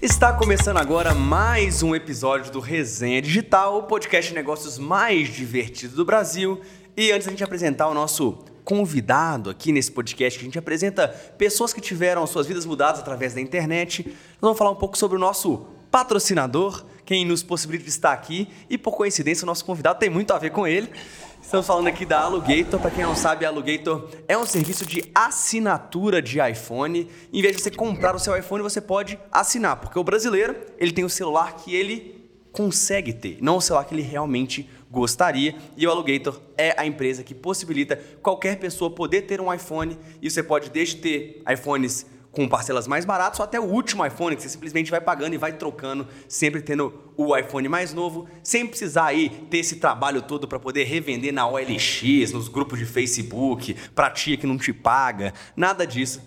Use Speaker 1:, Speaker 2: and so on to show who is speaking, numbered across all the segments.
Speaker 1: Está começando agora mais um episódio do Resenha Digital, o podcast de negócios mais divertido do Brasil. E antes da gente apresentar o nosso convidado aqui nesse podcast, que a gente apresenta pessoas que tiveram suas vidas mudadas através da internet, nós vamos falar um pouco sobre o nosso patrocinador, quem nos possibilita estar aqui. E por coincidência, o nosso convidado tem muito a ver com ele. Estamos falando aqui da Alugator. Para quem não sabe, a Alugator é um serviço de assinatura de iPhone. Em vez de você comprar o seu iPhone, você pode assinar, porque o brasileiro ele tem o celular que ele consegue ter, não o celular que ele realmente gostaria. E o Alugator é a empresa que possibilita qualquer pessoa poder ter um iPhone. E você pode desde ter iPhones com parcelas mais baratas ou até o último iPhone, que você simplesmente vai pagando e vai trocando, sempre tendo o iPhone mais novo, sem precisar aí ter esse trabalho todo para poder revender na OLX, nos grupos de Facebook, para tia que não te paga, nada disso.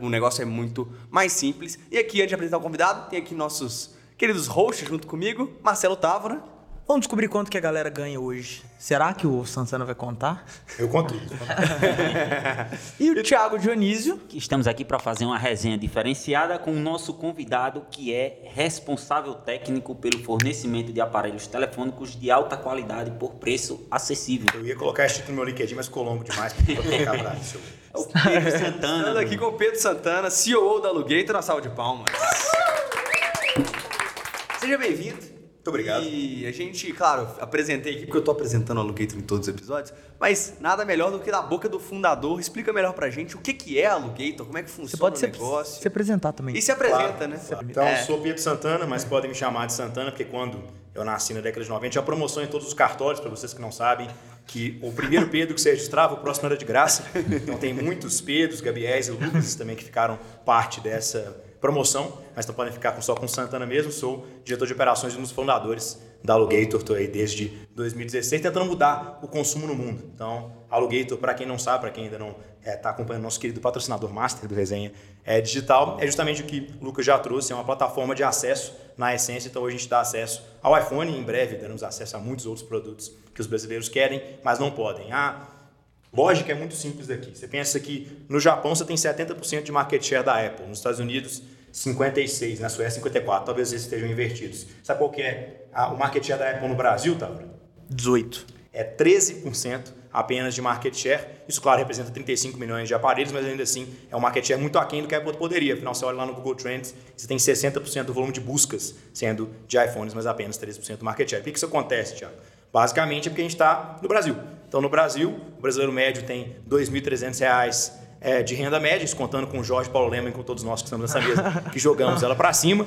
Speaker 1: O negócio é muito mais simples. E aqui, antes de apresentar o convidado, tem aqui nossos queridos hosts junto comigo, Marcelo Távora.
Speaker 2: Vamos descobrir quanto que a galera ganha hoje. Será que o Santana vai contar?
Speaker 3: Eu conto.
Speaker 2: e o Thiago Dionísio.
Speaker 4: Estamos aqui para fazer uma resenha diferenciada com o nosso convidado, que é responsável técnico pelo fornecimento de aparelhos telefônicos de alta qualidade por preço acessível.
Speaker 3: Eu ia colocar esse título no meu LinkedIn, mas ficou longo demais para colocar pra isso.
Speaker 1: É o Pedro Santana. Estamos aqui com o Pedro Santana, CEO da Alugator, na sala de palmas. Seja bem-vindo.
Speaker 3: Muito obrigado.
Speaker 1: E a gente, claro, apresentei aqui, porque eu estou apresentando o Alugator em todos os episódios, mas nada melhor do que da boca do fundador. Explica melhor pra gente o que, que é Alugator, como é que funciona
Speaker 2: Você pode
Speaker 1: o
Speaker 2: se,
Speaker 1: negócio.
Speaker 2: se apresentar também.
Speaker 1: E se apresenta,
Speaker 3: Claro,
Speaker 1: né?
Speaker 3: claro. Então,
Speaker 1: É.
Speaker 3: sou Pedro Santana, mas podem me chamar de Santana, porque quando eu nasci na década de 90, tinha promoção em todos os cartórios, para vocês que não sabem, que o primeiro Pedro que você registrava, o próximo era de graça. Então, tem muitos Pedros, Gabriéis e Lucas também que ficaram parte dessa promoção, mas não podem ficar só com Santana mesmo. Sou diretor de operações e um dos fundadores da Alugator, estou aí desde 2016, tentando mudar o consumo no mundo. Então, Alugator, para quem não sabe, para quem ainda não está acompanhando nosso querido patrocinador master do Resenha é, Digital, é justamente o que o Lucas já trouxe, é uma plataforma de acesso na essência, então hoje a gente dá acesso ao iPhone e em breve daremos acesso a muitos outros produtos que os brasileiros querem, mas não podem. A lógica é muito simples daqui. Você pensa que no Japão você tem 70% de market share da Apple, nos Estados Unidos 56, na Suécia 54, talvez eles estejam invertidos. Sabe qual que é a- o market share da Apple no Brasil, Tavra?
Speaker 2: 18.
Speaker 3: é 13% apenas de market share. Isso, claro, representa 35 milhões de aparelhos, mas ainda assim é um market share muito aquém do que a Apple poderia. Afinal, você olha lá no Google Trends, você tem 60% do volume de buscas sendo de iPhones, mas apenas 13% do market share. Por que isso acontece, Thiago? Basicamente é porque a gente está no Brasil. Então, no Brasil, o brasileiro médio tem R$ 2.300 é, de renda média, isso contando com o Jorge Paulo Lema e com todos nós que estamos nessa mesa, que jogamos ela para cima.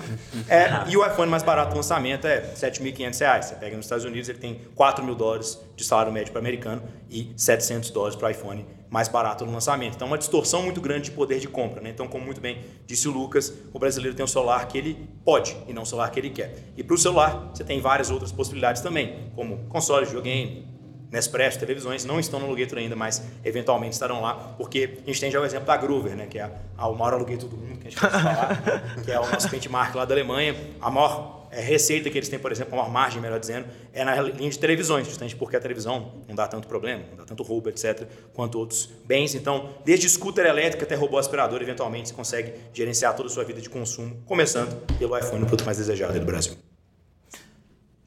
Speaker 3: É, e o iPhone mais barato do lançamento é 7.500 reais. Você pega nos Estados Unidos, ele tem 4 mil dólares de salário médio para americano e 700 dólares para iPhone mais barato no lançamento. Então, uma distorção muito grande de poder de compra. Né? Então, como muito bem disse o Lucas, o brasileiro tem um celular que ele pode e não o celular que ele quer. E para o celular, você tem várias outras possibilidades também, como console, videogame, Nespresso, televisões não estão no Alugator ainda, mas eventualmente estarão lá, porque a gente tem já o exemplo da Groover, né, que é a, a- o maior Alugator do mundo, que a gente pode falar, que é o nosso benchmark lá da Alemanha. A maior é, receita que eles têm, por exemplo, a maior margem, melhor dizendo, é na linha de televisões, justamente porque a televisão não dá tanto problema, não dá tanto roubo, etc., quanto outros bens. Então, desde scooter elétrico até robô aspirador, eventualmente você consegue gerenciar toda a sua vida de consumo, começando pelo iPhone, o produto mais desejado aí do Brasil.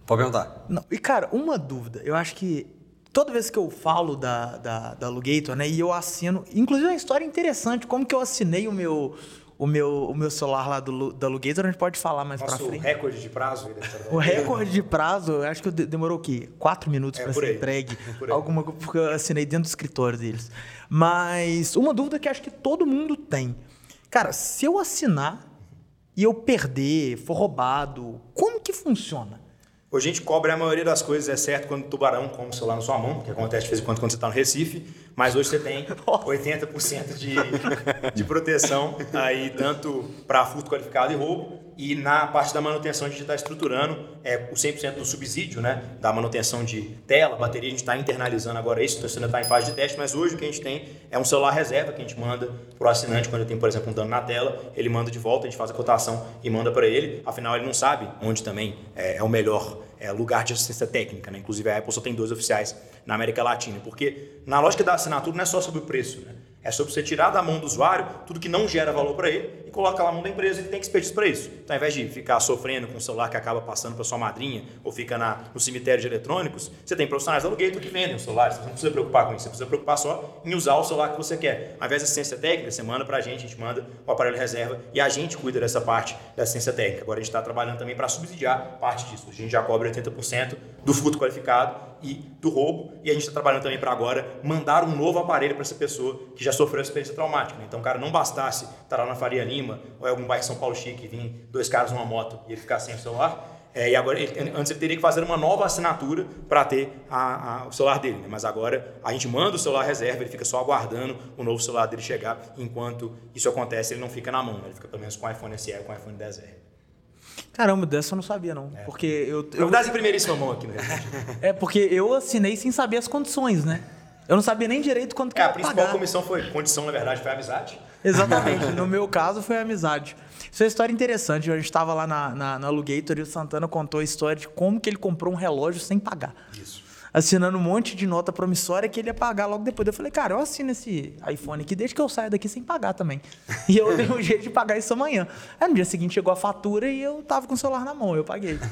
Speaker 1: Pode perguntar.
Speaker 2: Não, e cara, uma dúvida. Eu acho que toda vez que eu falo da, da, da Alugator, né, e eu assino. Inclusive, é uma história interessante, como que eu assinei o meu, o meu, o meu celular lá do, da Alugator, a gente pode falar mais pra
Speaker 3: Nosso
Speaker 2: frente.
Speaker 3: recorde de prazo da
Speaker 2: O recorde de prazo, eu acho que demorou o quê? Quatro minutos
Speaker 3: É,
Speaker 2: pra
Speaker 3: por
Speaker 2: ser
Speaker 3: aí.
Speaker 2: entregue. Alguma coisa, porque eu assinei dentro do escritório deles. Mas uma dúvida que acho que todo mundo tem. Cara, se eu assinar e eu perder, for roubado, como que funciona?
Speaker 3: Hoje a gente cobre a maioria das coisas, exceto quando o tubarão come o celular na sua mão, que acontece de vez em quando quando você está no Recife, mas hoje você tem 80% de, de proteção aí, tanto para furto qualificado e roubo, e na parte da manutenção a gente está estruturando é, o 100% do subsídio, né, da manutenção de tela, bateria, a gente está internalizando agora isso, então isso ainda está em fase de teste, mas hoje o que a gente tem é um celular reserva que a gente manda para o assinante quando tem, por exemplo, um dano na tela, ele manda de volta, a gente faz a cotação e manda para ele, afinal ele não sabe onde também é, é o melhor é, lugar de assistência técnica, né? Inclusive a Apple só tem dois oficiais na América Latina, porque na lógica da assinatura não é só sobre o preço, né? É sobre você tirar da mão do usuário tudo que não gera valor para ele e coloca lá na mão da empresa que tem expertise para isso. Então, ao invés de ficar sofrendo com o celular que acaba passando para sua madrinha ou fica na, no cemitério de eletrônicos, você tem profissionais da que vendem os celulares. Você não precisa preocupar com isso, você precisa preocupar só em usar o celular que você quer. Ao invés da assistência técnica, você manda para a gente, a gente manda o aparelho reserva e a gente cuida dessa parte da assistência técnica. Agora a gente está trabalhando também para subsidiar parte disso. A gente já cobre 80% do furto qualificado e do roubo. E a gente está trabalhando também para agora mandar um novo aparelho para essa pessoa que já sofreu experiência traumática. Né? Então, cara não bastasse estar lá na Faria Lima ou em algum bairro São Paulo chique e vir dois caras numa moto e ele ficar sem o celular. É, e agora, ele, antes ele teria que fazer uma nova assinatura para ter a, a, o celular dele. Né? Mas agora a gente manda o celular reserva, ele fica só aguardando o novo celular dele chegar. Enquanto isso acontece, ele não fica na mão, né? ele fica pelo menos com o iPhone SE com o iPhone 10R.
Speaker 2: Caramba, dessa eu não sabia, não. É. Porque eu. eu...
Speaker 3: Novidades em primeiríssima mão aqui, né?
Speaker 2: é, porque eu assinei sem saber as condições, né? Eu não sabia nem direito quanto que
Speaker 3: é,
Speaker 2: ia
Speaker 3: A principal
Speaker 2: pagar.
Speaker 3: comissão foi, condição, na verdade, foi a amizade.
Speaker 2: Exatamente. no meu caso, foi a amizade. Isso é uma história interessante. A gente estava lá na, na, na Alugator e o Santana contou a história de como que ele comprou um relógio sem pagar.
Speaker 3: Isso
Speaker 2: assinando um monte de nota promissória que ele ia pagar logo depois. Eu falei, cara, eu assino esse iPhone aqui desde que eu saia daqui sem pagar também. E eu dei um jeito de pagar isso amanhã. Aí no dia seguinte chegou a fatura e eu tava com o celular na mão, eu paguei.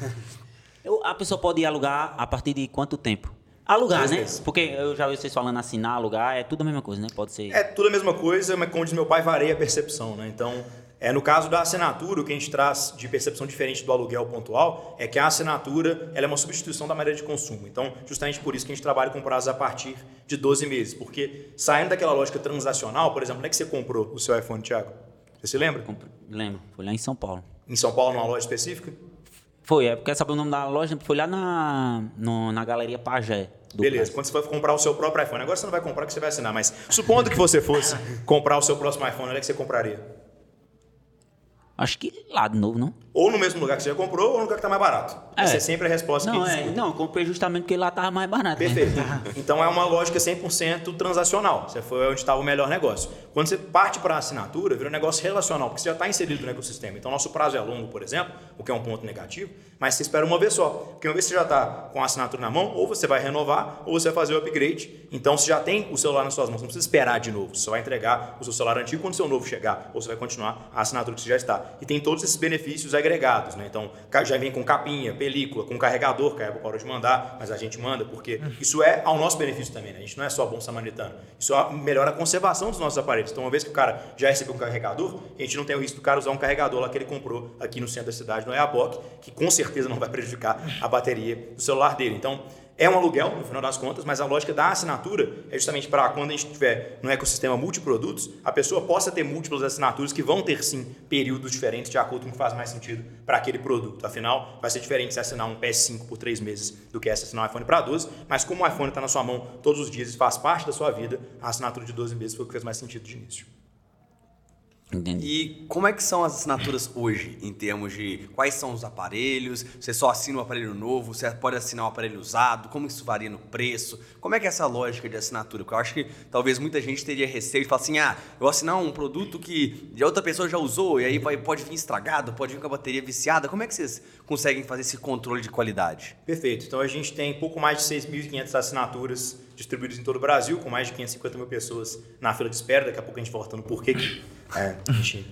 Speaker 4: Eu, a pessoa pode alugar a partir de quanto tempo? Alugar, né? Porque eu já vi vocês falando assinar, alugar, é tudo a mesma coisa, né? Pode ser.
Speaker 3: É tudo a mesma coisa, mas como diz meu pai, varia a percepção, né? Então, é, no caso da assinatura, o que a gente traz de percepção diferente do aluguel pontual é que a assinatura ela é uma substituição da maneira de consumo. Então, justamente por isso que a gente trabalha com prazos a partir de 12 meses. Porque saindo daquela lógica transacional, por exemplo, onde é que você comprou o seu iPhone, Thiago? Você se lembra?
Speaker 4: Lembro, foi lá em São Paulo.
Speaker 3: Em São Paulo, numa loja específica?
Speaker 4: Foi, é porque saber o nome da loja, foi lá na, no, na Galeria Pajé.
Speaker 3: Beleza, quando você for comprar o seu próprio iPhone, agora você não vai comprar que você vai assinar, mas supondo que você fosse comprar o seu próximo iPhone, onde é que você compraria?
Speaker 4: Acho que lá de novo, não?
Speaker 3: Ou no mesmo lugar que você já comprou, ou no lugar que está mais barato. É. Essa é sempre a resposta
Speaker 4: não,
Speaker 3: que
Speaker 4: é, Não, comprei justamente porque lá estava mais barato.
Speaker 3: Né? Perfeito. Né? então é uma lógica 100% transacional. Você foi onde estava o melhor negócio. Quando você parte para a assinatura, vira um negócio relacional, porque você já está inserido no ecossistema. Então nosso prazo é longo, por exemplo, o que é um ponto negativo, mas você espera uma vez só. Porque uma vez que você já está com a assinatura na mão, ou você vai renovar, ou você vai fazer o upgrade. Então você já tem o celular nas suas mãos, não precisa esperar de novo. Você só vai entregar o seu celular antigo quando o seu novo chegar, ou você vai continuar a assinatura que você já está. E tem todos esses benefícios agregados. Né? Então já vem com capinha, película, com carregador, que a Apple parou de mandar, mas a gente manda, porque isso é ao nosso benefício também. Né? A gente não é só bom samaritano. Isso melhora a conservação dos nossos aparelhos. Então, uma vez que o cara já recebeu um carregador, a gente não tem o risco do cara usar um carregador lá que ele comprou aqui no centro da cidade, no EABOC, que com certeza não vai prejudicar a bateria do celular dele. Então, é um aluguel, no final das contas, mas a lógica da assinatura é justamente para quando a gente estiver no ecossistema multiprodutos, a pessoa possa ter múltiplas assinaturas que vão ter sim períodos diferentes de acordo com o que faz mais sentido para aquele produto. Afinal, vai ser diferente se assinar um PS5 por três meses do que se assinar um iPhone para 12, mas como o iPhone está na sua mão todos os dias e faz parte da sua vida, a assinatura de 12 meses foi o que fez mais sentido de início.
Speaker 1: Entendi. E como é que são as assinaturas hoje, em termos de quais são os aparelhos? Você só assina um aparelho novo? Você pode assinar um aparelho usado? Como isso varia no preço? Como é que é essa lógica de assinatura? Porque eu acho que talvez muita gente teria receio de falar assim, ah, eu vou assinar um produto que outra pessoa já usou e aí vai, pode vir estragado, pode vir com a bateria viciada. Como é que vocês conseguem fazer esse controle de qualidade?
Speaker 3: Perfeito. Então a gente tem pouco mais de 6.500 assinaturas distribuídos em todo o Brasil, com mais de 550 mil pessoas na fila de espera. Daqui a pouco a gente voltando por que é, a gente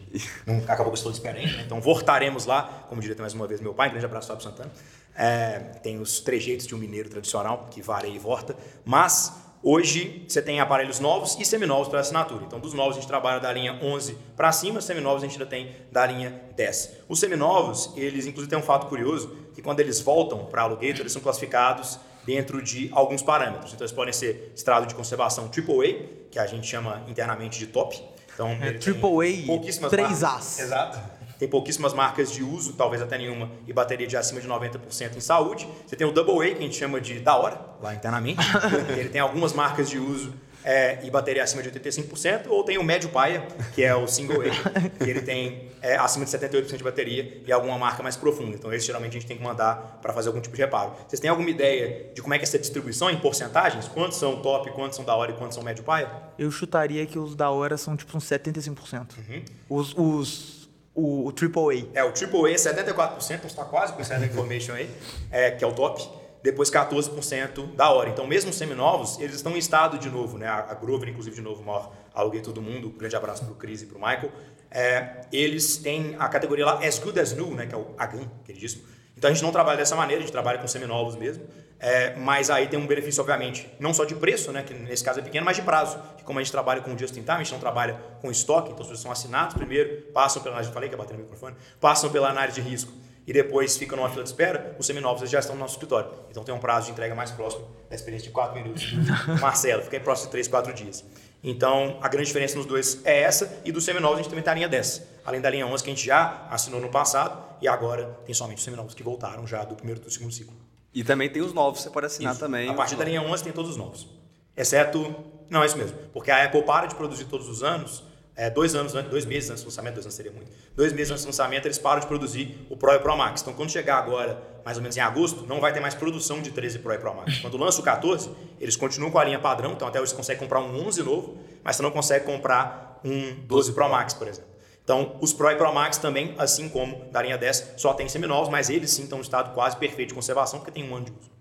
Speaker 3: não acabou com esse todo de espera ainda. Né? Então voltaremos lá, como diria mais uma vez meu pai, grande abraço Fábio Santana. É, tem os trejeitos de um mineiro tradicional, que varia e volta, mas Hoje você tem aparelhos novos e seminovos para assinatura. Então, dos novos a gente trabalha da linha 11 para cima, seminovos a gente ainda tem da linha 10. Os seminovos, eles inclusive têm um fato curioso, que quando eles voltam para aluguel, eles são classificados dentro de alguns parâmetros. Então, eles podem ser estrado de conservação AAA, que a gente chama internamente de top. Então,
Speaker 2: é, AAA 3As.
Speaker 3: Exato. Tem pouquíssimas marcas de uso, talvez até nenhuma, e bateria de acima de 90% em saúde. Você tem o Double A, que a gente chama de da hora, lá internamente. Ele tem algumas marcas de uso é, e bateria acima de 85%, ou tem o médio paia, que é o single A, que ele tem é, acima de 78% de bateria e alguma marca mais profunda. Então, esse geralmente a gente tem que mandar para fazer algum tipo de reparo. Vocês têm alguma ideia de como é que é essa distribuição em porcentagens? Quantos são top, quantos são da hora e quantos são médio paia?
Speaker 2: Eu chutaria que os da hora são tipo uns 75%. Uhum. Os, os o, o AAA.
Speaker 3: É, o AAA é 74%, então está quase com essa information aí, é, que é o top depois 14% da hora. Então, mesmo seminovos, eles estão em estado de novo, né? A Grover, inclusive, de novo, maior aluguei todo mundo, grande abraço para o Cris e para o Michael, é, eles têm a categoria lá As Good As New, né, que é o AGAN, queridíssimo. Então a gente não trabalha dessa maneira, a gente trabalha com seminovos mesmo, é, mas aí tem um benefício, obviamente, não só de preço, né, que nesse caso é pequeno, mas de prazo. Que como a gente trabalha com just in time, a gente não trabalha com estoque, então vocês são assinados primeiro, passam pela análise, falei que ia bater no microfone, passam pela análise de risco e depois ficam numa fila de espera, os seminovos já estão no nosso escritório. Então tem um prazo de entrega mais próximo da experiência de 4 minutos. Marcelo, fica em próximo de 3, 4 dias. Então, a grande diferença nos dois é essa, e dos seminovos a gente também tem a linha 10. Além da linha 11 que a gente já assinou no passado, e agora tem somente os seminovos que voltaram já do primeiro e do segundo ciclo.
Speaker 1: E também tem os novos, você pode assinar
Speaker 3: Isso.
Speaker 1: também.
Speaker 3: A partir da linha 11 tem todos os novos. Exceto. Não, é isso mesmo. Porque a Apple para de produzir todos os anos, é, dois anos dois meses antes do lançamento, dois anos seria muito. Dois meses antes do lançamento, eles param de produzir o Pro e o Pro Max. Então, quando chegar agora, mais ou menos em agosto, não vai ter mais produção de 13 Pro e Pro Max. Quando lança o 14, eles continuam com a linha padrão, então até hoje você consegue comprar um 11 novo, mas você não consegue comprar um 12 Pro Max, por exemplo. Então, os Pro e Pro Max também, assim como da linha 10, só tem seminovos, mas eles sim estão em estado quase perfeito de conservação, porque tem um ano de uso.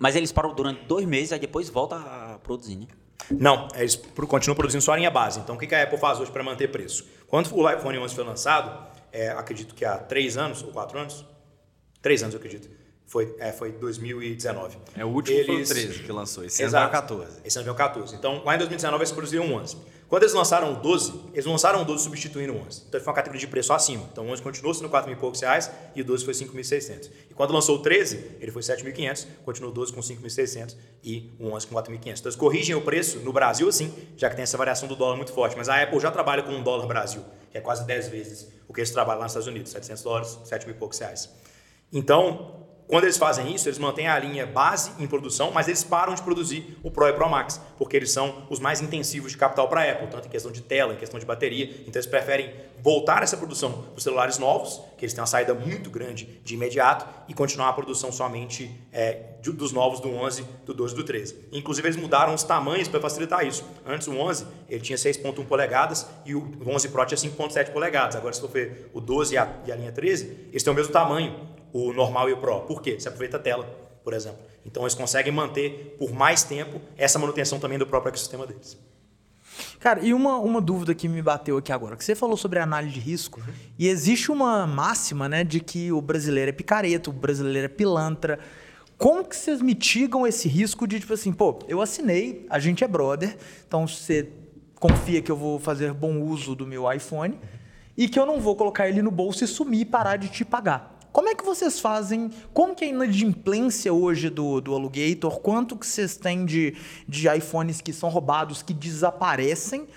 Speaker 4: Mas eles param durante dois meses, aí depois volta a produzir, né?
Speaker 3: Não, eles pro- continuam produzindo só a linha base. Então, o que a Apple faz hoje para manter preço? Quando o iPhone 11 foi lançado, é, acredito que há três anos ou quatro anos, três anos eu acredito, foi, é, foi 2019.
Speaker 1: É, o último foi o 13 que lançou, esse ano
Speaker 3: Exato.
Speaker 1: é o 14.
Speaker 3: Esse ano veio o 14. Então, lá em 2019 eles produziram um 11. Quando eles lançaram o 12, eles lançaram o 12 substituindo o 11. Então, foi uma categoria de preço acima. Então, o 11 continuou sendo 4 mil e poucos reais e o 12 foi 5.600. E quando lançou o 13, ele foi 7.500, continuou o 12 com 5.600 e o 11 com 4.500. Então, eles corrigem o preço no Brasil, assim, já que tem essa variação do dólar muito forte. Mas a Apple já trabalha com um dólar Brasil, que é quase 10 vezes o que eles trabalham lá nos Estados Unidos, 700 dólares, 7 mil e poucos reais. Então, quando eles fazem isso, eles mantêm a linha base em produção, mas eles param de produzir o Pro e Pro Max, porque eles são os mais intensivos de capital para a Apple, tanto em questão de tela, em questão de bateria. Então, eles preferem voltar essa produção para os celulares novos, que eles têm uma saída muito grande de imediato, e continuar a produção somente é, dos novos do 11, do 12 e do 13. Inclusive, eles mudaram os tamanhos para facilitar isso. Antes, o 11 ele tinha 6,1 polegadas e o 11 Pro tinha 5,7 polegadas. Agora, se for ver o 12 e a, e a linha 13, eles têm o mesmo tamanho o normal e o Pro. Por quê? Você aproveita a tela, por exemplo. Então eles conseguem manter por mais tempo essa manutenção também do próprio ecossistema deles.
Speaker 2: Cara, e uma, uma dúvida que me bateu aqui agora, que você falou sobre análise de risco, e existe uma máxima, né, de que o brasileiro é picareta, o brasileiro é pilantra. Como que vocês mitigam esse risco de, tipo assim, pô, eu assinei, a gente é brother, então você confia que eu vou fazer bom uso do meu iPhone e que eu não vou colocar ele no bolso e sumir e parar de te pagar. Como é que vocês fazem? Como que é a inadimplência hoje do, do Alugator? Quanto que vocês têm de, de iPhones que são roubados, que desaparecem?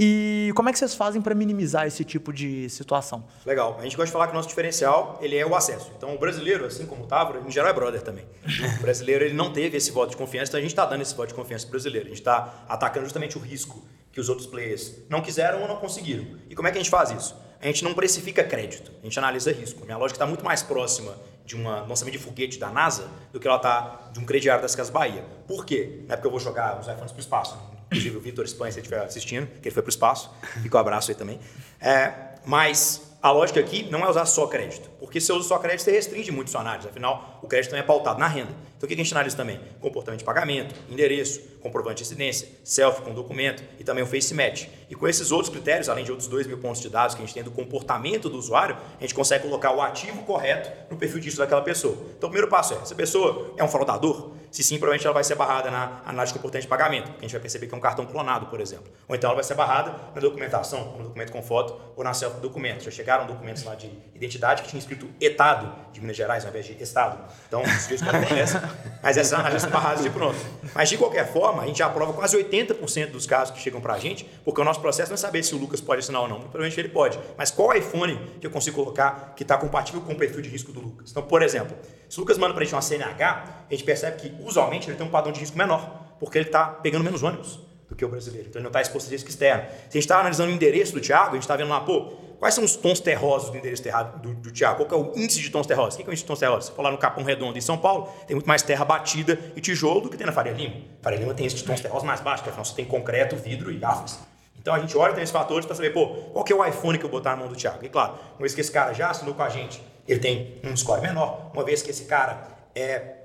Speaker 2: E como é que vocês fazem para minimizar esse tipo de situação?
Speaker 3: Legal. A gente gosta de falar que o nosso diferencial ele é o acesso. Então, o brasileiro, assim como o Távora, em geral é brother também. O brasileiro ele não teve esse voto de confiança, então a gente está dando esse voto de confiança para o brasileiro. A gente está atacando justamente o risco que os outros players não quiseram ou não conseguiram. E como é que a gente faz isso? A gente não precifica crédito, a gente analisa risco. Minha lógica está muito mais próxima de um lançamento de foguete da NASA do que ela está de um crediário das Casas Bahia. Por quê? Não é porque eu vou jogar os iPhones para o espaço. Inclusive o Vitor Espanha, se ele estiver assistindo, que ele foi para o espaço, fica um abraço aí também. É, mas a lógica aqui não é usar só crédito, porque se eu uso só crédito, você restringe muito sua análise, afinal, o crédito também é pautado na renda. Então, o que a gente analisa também? Comportamento de pagamento, endereço, comprovante de incidência, selfie com documento e também o face match. E com esses outros critérios, além de outros 2 mil pontos de dados que a gente tem do comportamento do usuário, a gente consegue colocar o ativo correto no perfil de risco daquela pessoa. Então, o primeiro passo é, essa pessoa é um fraudador? Se sim, provavelmente ela vai ser barrada na análise de comportamento de pagamento, porque a gente vai perceber que é um cartão clonado, por exemplo. Ou então ela vai ser barrada na documentação, no documento com foto ou na selfie do documento. Já chegaram documentos lá de identidade que tinha escrito Etado de Minas Gerais ao invés de Estado. Então, isso que acontece. Mas essas análises são barradas de pronto. Mas, de qualquer forma, a gente já aprova quase 80% dos casos que chegam para a gente, porque o nosso processo não é saber se o Lucas pode assinar ou não. Provavelmente ele pode. Mas qual iPhone que eu consigo colocar que está compatível com o perfil de risco do Lucas? Então, por exemplo, se o Lucas manda para a gente uma CNH, a gente percebe que, usualmente, ele tem um padrão de risco menor, porque ele está pegando menos ônibus do que o brasileiro. Então, ele não está exposto a risco externo. Se a gente está analisando o endereço do Thiago, a gente está vendo lá, pô, quais são os tons terrosos do endereço terrado do, do Thiago? Qual é o índice de tons terrosos? O que é o índice de tons terrosos? Se for lá no Capão Redondo, em São Paulo, tem muito mais terra batida e tijolo do que tem na Faria Lima. Faria Lima tem de tons terrosos mais baixo, porque afinal você tem concreto, vidro e árvores. Então a gente olha tem esses fatores para saber, pô, qual que é o iPhone que eu botar na mão do Thiago? E claro, uma vez que esse cara já assinou com a gente, ele tem um score menor. Uma vez que esse cara é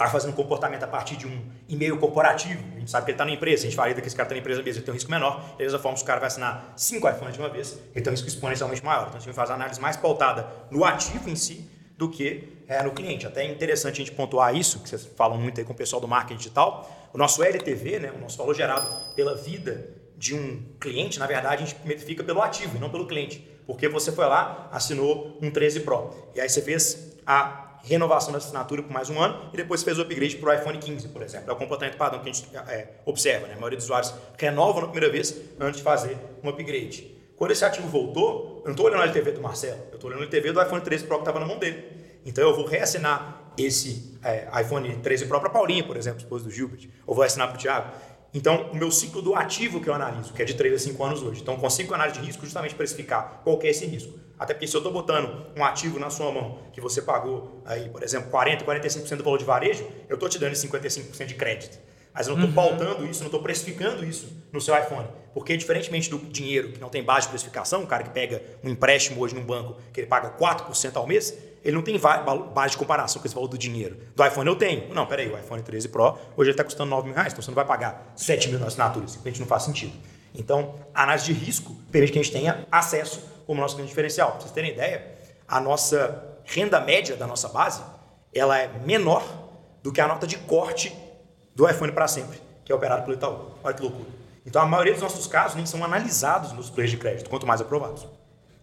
Speaker 3: está fazendo comportamento a partir de um e-mail corporativo, a gente sabe que ele está na empresa, a gente valida que esse cara está na empresa mesmo, ele tem um risco menor, da mesma forma, se o cara vai assinar cinco iPhones de uma vez, ele tem um risco exponencialmente maior. Então a gente faz a análise mais pautada no ativo em si do que é, no cliente. Até é interessante a gente pontuar isso, que vocês falam muito aí com o pessoal do marketing digital. O nosso LTV, né, o nosso valor gerado pela vida de um cliente, na verdade, a gente fica pelo ativo e não pelo cliente. Porque você foi lá, assinou um 13 Pro. E aí você fez a renovação da assinatura por mais um ano e depois fez o upgrade para o iPhone 15, por exemplo. É o comportamento padrão que a gente é, observa. Né? A maioria dos usuários renovam na primeira vez antes de fazer um upgrade. Quando esse ativo voltou, eu não estou olhando a LTV do Marcelo, eu estou olhando a LTV do iPhone 13 Pro que estava na mão dele. Então eu vou reassinar esse é, iPhone 13 Pro para Paulinha, por exemplo, esposa do Gilbert, ou vou assinar para o Thiago. Então, o meu ciclo do ativo que eu analiso, que é de 3 a 5 anos hoje. Então, consigo análise de risco justamente para explicar qual que é esse risco. Até porque se eu estou botando um ativo na sua mão que você pagou aí, por exemplo, 40, 45% do valor de varejo, eu estou te dando 55% de crédito. Mas eu não estou uhum. pautando isso, não estou precificando isso no seu iPhone. Porque, diferentemente do dinheiro que não tem base de precificação, o cara que pega um empréstimo hoje num banco que ele paga 4% ao mês, ele não tem base de comparação com esse valor do dinheiro. Do iPhone eu tenho. Não, peraí, o iPhone 13 Pro hoje ele está custando 9 mil reais, então você não vai pagar 7 mil na assinatura. Simplesmente não faz sentido. Então, a análise de risco permite que a gente tenha acesso como nosso grande diferencial. Para vocês terem ideia, a nossa renda média da nossa base ela é menor do que a nota de corte do iPhone para sempre, que é operado pelo Itaú. Olha que loucura. Então, a maioria dos nossos casos nem são analisados nos players de crédito, quanto mais aprovados.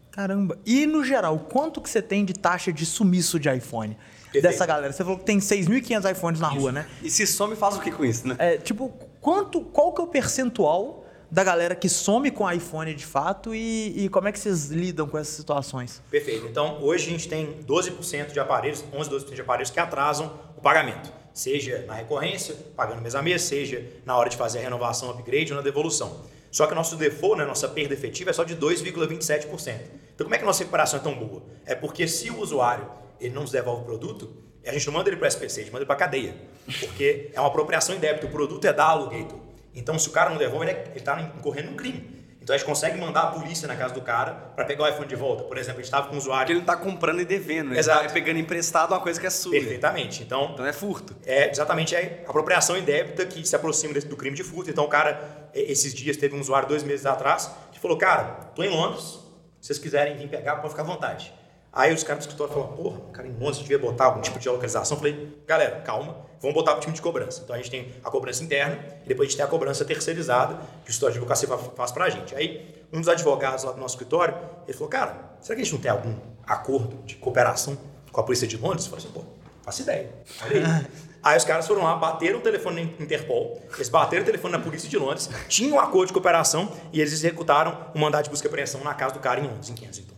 Speaker 2: Caramba. E no geral, quanto que você tem de taxa de sumiço de iPhone? Perfeito. Dessa galera. Você falou que tem 6.500 iPhones na isso. rua, né?
Speaker 1: E se some, faz o que com isso, né?
Speaker 2: É, tipo, quanto, qual que é o percentual da galera que some com iPhone de fato e, e, como é que vocês lidam com essas situações?
Speaker 3: Perfeito. Então, hoje a gente tem 12% de aparelhos, 11, 12% de aparelhos que atrasam o pagamento. Seja na recorrência, pagando mês a mês, seja na hora de fazer a renovação, upgrade ou na devolução. Só que o nosso default, né, nossa perda efetiva é só de 2,27%. Então, como é que a nossa recuperação é tão boa? É porque se o usuário ele não nos devolve o produto, a gente não manda ele para o SPC, a gente manda ele para a cadeia. Porque é uma apropriação em débito, o produto é da Alugator. Então, se o cara não devolve, ele é, está incorrendo um crime. Então a gente consegue mandar a polícia na casa do cara para pegar o iPhone de volta. Por exemplo, a gente estava com um usuário.
Speaker 1: Porque ele não está comprando e devendo, ele
Speaker 3: está
Speaker 1: pegando emprestado uma coisa que é sua.
Speaker 3: Perfeitamente. Então,
Speaker 1: então é furto.
Speaker 3: É exatamente é apropriação indébita que se aproxima do crime de furto. Então o cara, esses dias, teve um usuário dois meses atrás que falou: Cara, tô em Londres, se vocês quiserem vir pegar, pode ficar à vontade. Aí os caras do escritório falaram, porra, cara, em Londres devia botar algum tipo de localização. Eu falei, galera, calma, vamos botar para o time de cobrança. Então a gente tem a cobrança interna e depois a gente tem a cobrança terceirizada que o escritório de advocacia faz para a gente. Aí um dos advogados lá do nosso escritório, ele falou, cara, será que a gente não tem algum acordo de cooperação com a polícia de Londres? Eu falei assim, pô, faço ideia. Olha aí. Os caras foram lá, bateram o telefone na Interpol, eles bateram o telefone na polícia de Londres, tinham um acordo de cooperação e eles executaram o mandato de busca e apreensão na casa do cara em Londres, em Kensington.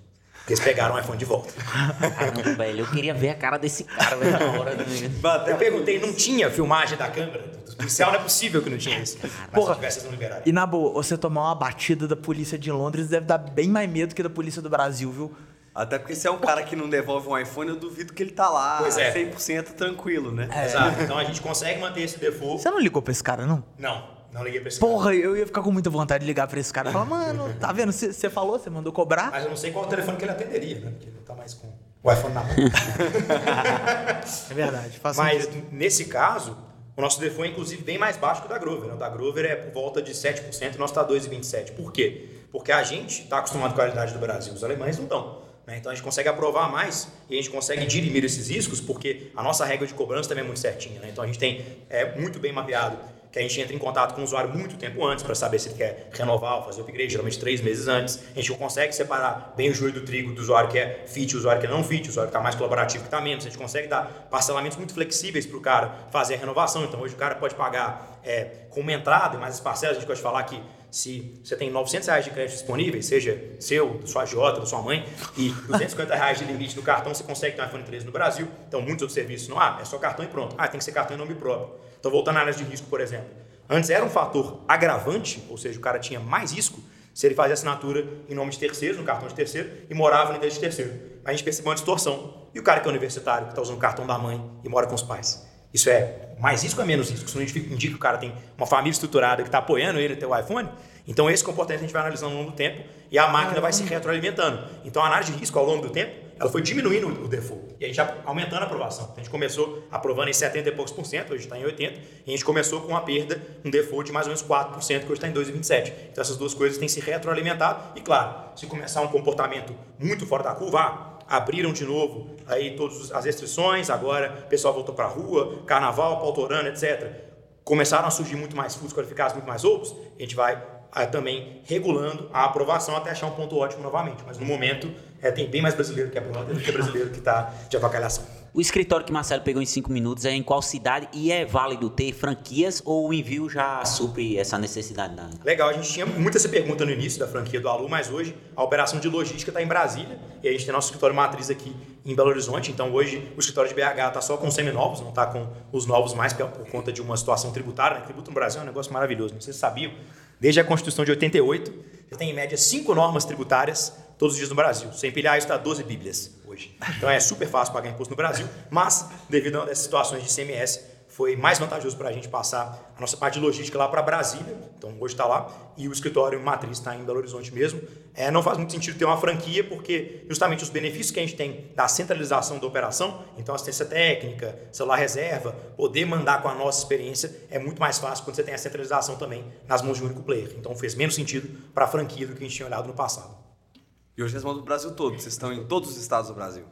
Speaker 3: Eles pegaram o iPhone de volta.
Speaker 4: Caramba, velho, eu queria ver a cara desse cara velho, na hora.
Speaker 3: Eu perguntei, não tinha filmagem da câmera? Do policial não é possível que não tinha isso. Mas Porra, se tivesse, não.
Speaker 2: E na boa, você tomar uma batida da polícia de Londres deve dar bem mais medo que da polícia do Brasil, viu?
Speaker 1: Até porque se é um cara que não devolve um iPhone, eu duvido que ele tá lá
Speaker 3: pois é.
Speaker 1: 100% tranquilo, né?
Speaker 3: É. Exato. Então a gente consegue manter esse default.
Speaker 2: Você não ligou pra esse cara, não?
Speaker 3: Não. Não liguei pra esse
Speaker 2: Porra,
Speaker 3: cara.
Speaker 2: eu ia ficar com muita vontade de ligar pra esse cara. Falar, mano, tá vendo? Você falou, você mandou cobrar.
Speaker 3: Mas eu não sei qual o telefone que ele atenderia, né? Porque ele não tá mais com o iPhone na mão.
Speaker 2: é verdade.
Speaker 3: Mas sentido. nesse caso, o nosso default é inclusive bem mais baixo que o da Grover. Né? O da Grover é por volta de 7% e o nosso tá 2,27%. Por quê? Porque a gente está acostumado com a realidade do Brasil, os alemães não estão. Né? Então a gente consegue aprovar mais e a gente consegue dirimir esses riscos porque a nossa regra de cobrança também é muito certinha. Né? Então a gente tem é, muito bem mapeado que a gente entra em contato com o usuário muito tempo antes para saber se ele quer renovar ou fazer o upgrade, geralmente três meses antes. A gente consegue separar bem o joio do trigo do usuário que é fit, o usuário que é não fit, o usuário que está mais colaborativo que está menos. A gente consegue dar parcelamentos muito flexíveis para o cara fazer a renovação. Então hoje o cara pode pagar é, com uma entrada e mais as parcelas. A gente pode falar que se você tem 900 reais de crédito disponíveis, seja seu, da sua agiota, da sua mãe, e 250 reais de limite no cartão, você consegue ter um iPhone 13 no Brasil. Então, muitos outros serviços não há, é só cartão e pronto. Ah, tem que ser cartão em nome próprio. Então, voltando à análise de risco, por exemplo. Antes era um fator agravante, ou seja, o cara tinha mais risco se ele fazia assinatura em nome de terceiros, no cartão de terceiro, e morava no endereço de terceiro. A gente percebeu uma distorção. E o cara que é universitário, que está usando o cartão da mãe e mora com os pais? Isso é mais risco ou é menos risco? Isso não indica que o cara tem uma família estruturada que está apoiando ele a ter o iPhone? Então esse comportamento a gente vai analisando ao longo do tempo e a máquina vai se retroalimentando. Então a análise de risco ao longo do tempo ela foi diminuindo o default. E a gente aumentando a aprovação. A gente começou aprovando em 70 e poucos por cento, hoje está em 80, e a gente começou com uma perda, um default de mais ou menos 4%, que hoje está em 2,27. Então essas duas coisas têm se retroalimentado. E claro, se começar um comportamento muito fora da curva, ah, abriram de novo aí todas as restrições, agora o pessoal voltou para a rua, carnaval, pautorano, etc. Começaram a surgir muito mais fundos qualificados, muito mais outros, a gente vai ah, também regulando a aprovação até achar um ponto ótimo novamente. Mas no momento é, tem bem mais brasileiro que é aprovado do que brasileiro que está de avacalhação.
Speaker 4: O escritório que Marcelo pegou em cinco minutos é em qual cidade e é válido ter franquias ou o envio já supre essa necessidade? Da...
Speaker 3: Legal, a gente tinha muita essa pergunta no início da franquia do Alu, mas hoje a operação de logística está em Brasília e a gente tem nosso escritório matriz aqui em Belo Horizonte. Então hoje o escritório de BH está só com seminovos, não está com os novos mais por conta de uma situação tributária. Né? Tributo no Brasil é um negócio maravilhoso, não sei se sabiam. Desde a Constituição de 88, já tem em média cinco normas tributárias todos os dias no Brasil. Sem empilhar isso dá 12 bíblias hoje. Então é super fácil pagar imposto no Brasil, mas devido a essas situações de CMS, foi mais vantajoso para a gente passar a nossa parte de logística lá para Brasília, então hoje está lá, e o escritório matriz está em Belo Horizonte mesmo. É, não faz muito sentido ter uma franquia, porque justamente os benefícios que a gente tem da centralização da operação, então assistência técnica, celular reserva, poder mandar com a nossa experiência, é muito mais fácil quando você tem a centralização também nas mãos de um único player. Então fez menos sentido para a franquia do que a gente tinha olhado no passado.
Speaker 1: E hoje vão do Brasil todo, vocês estão em todos os estados do Brasil.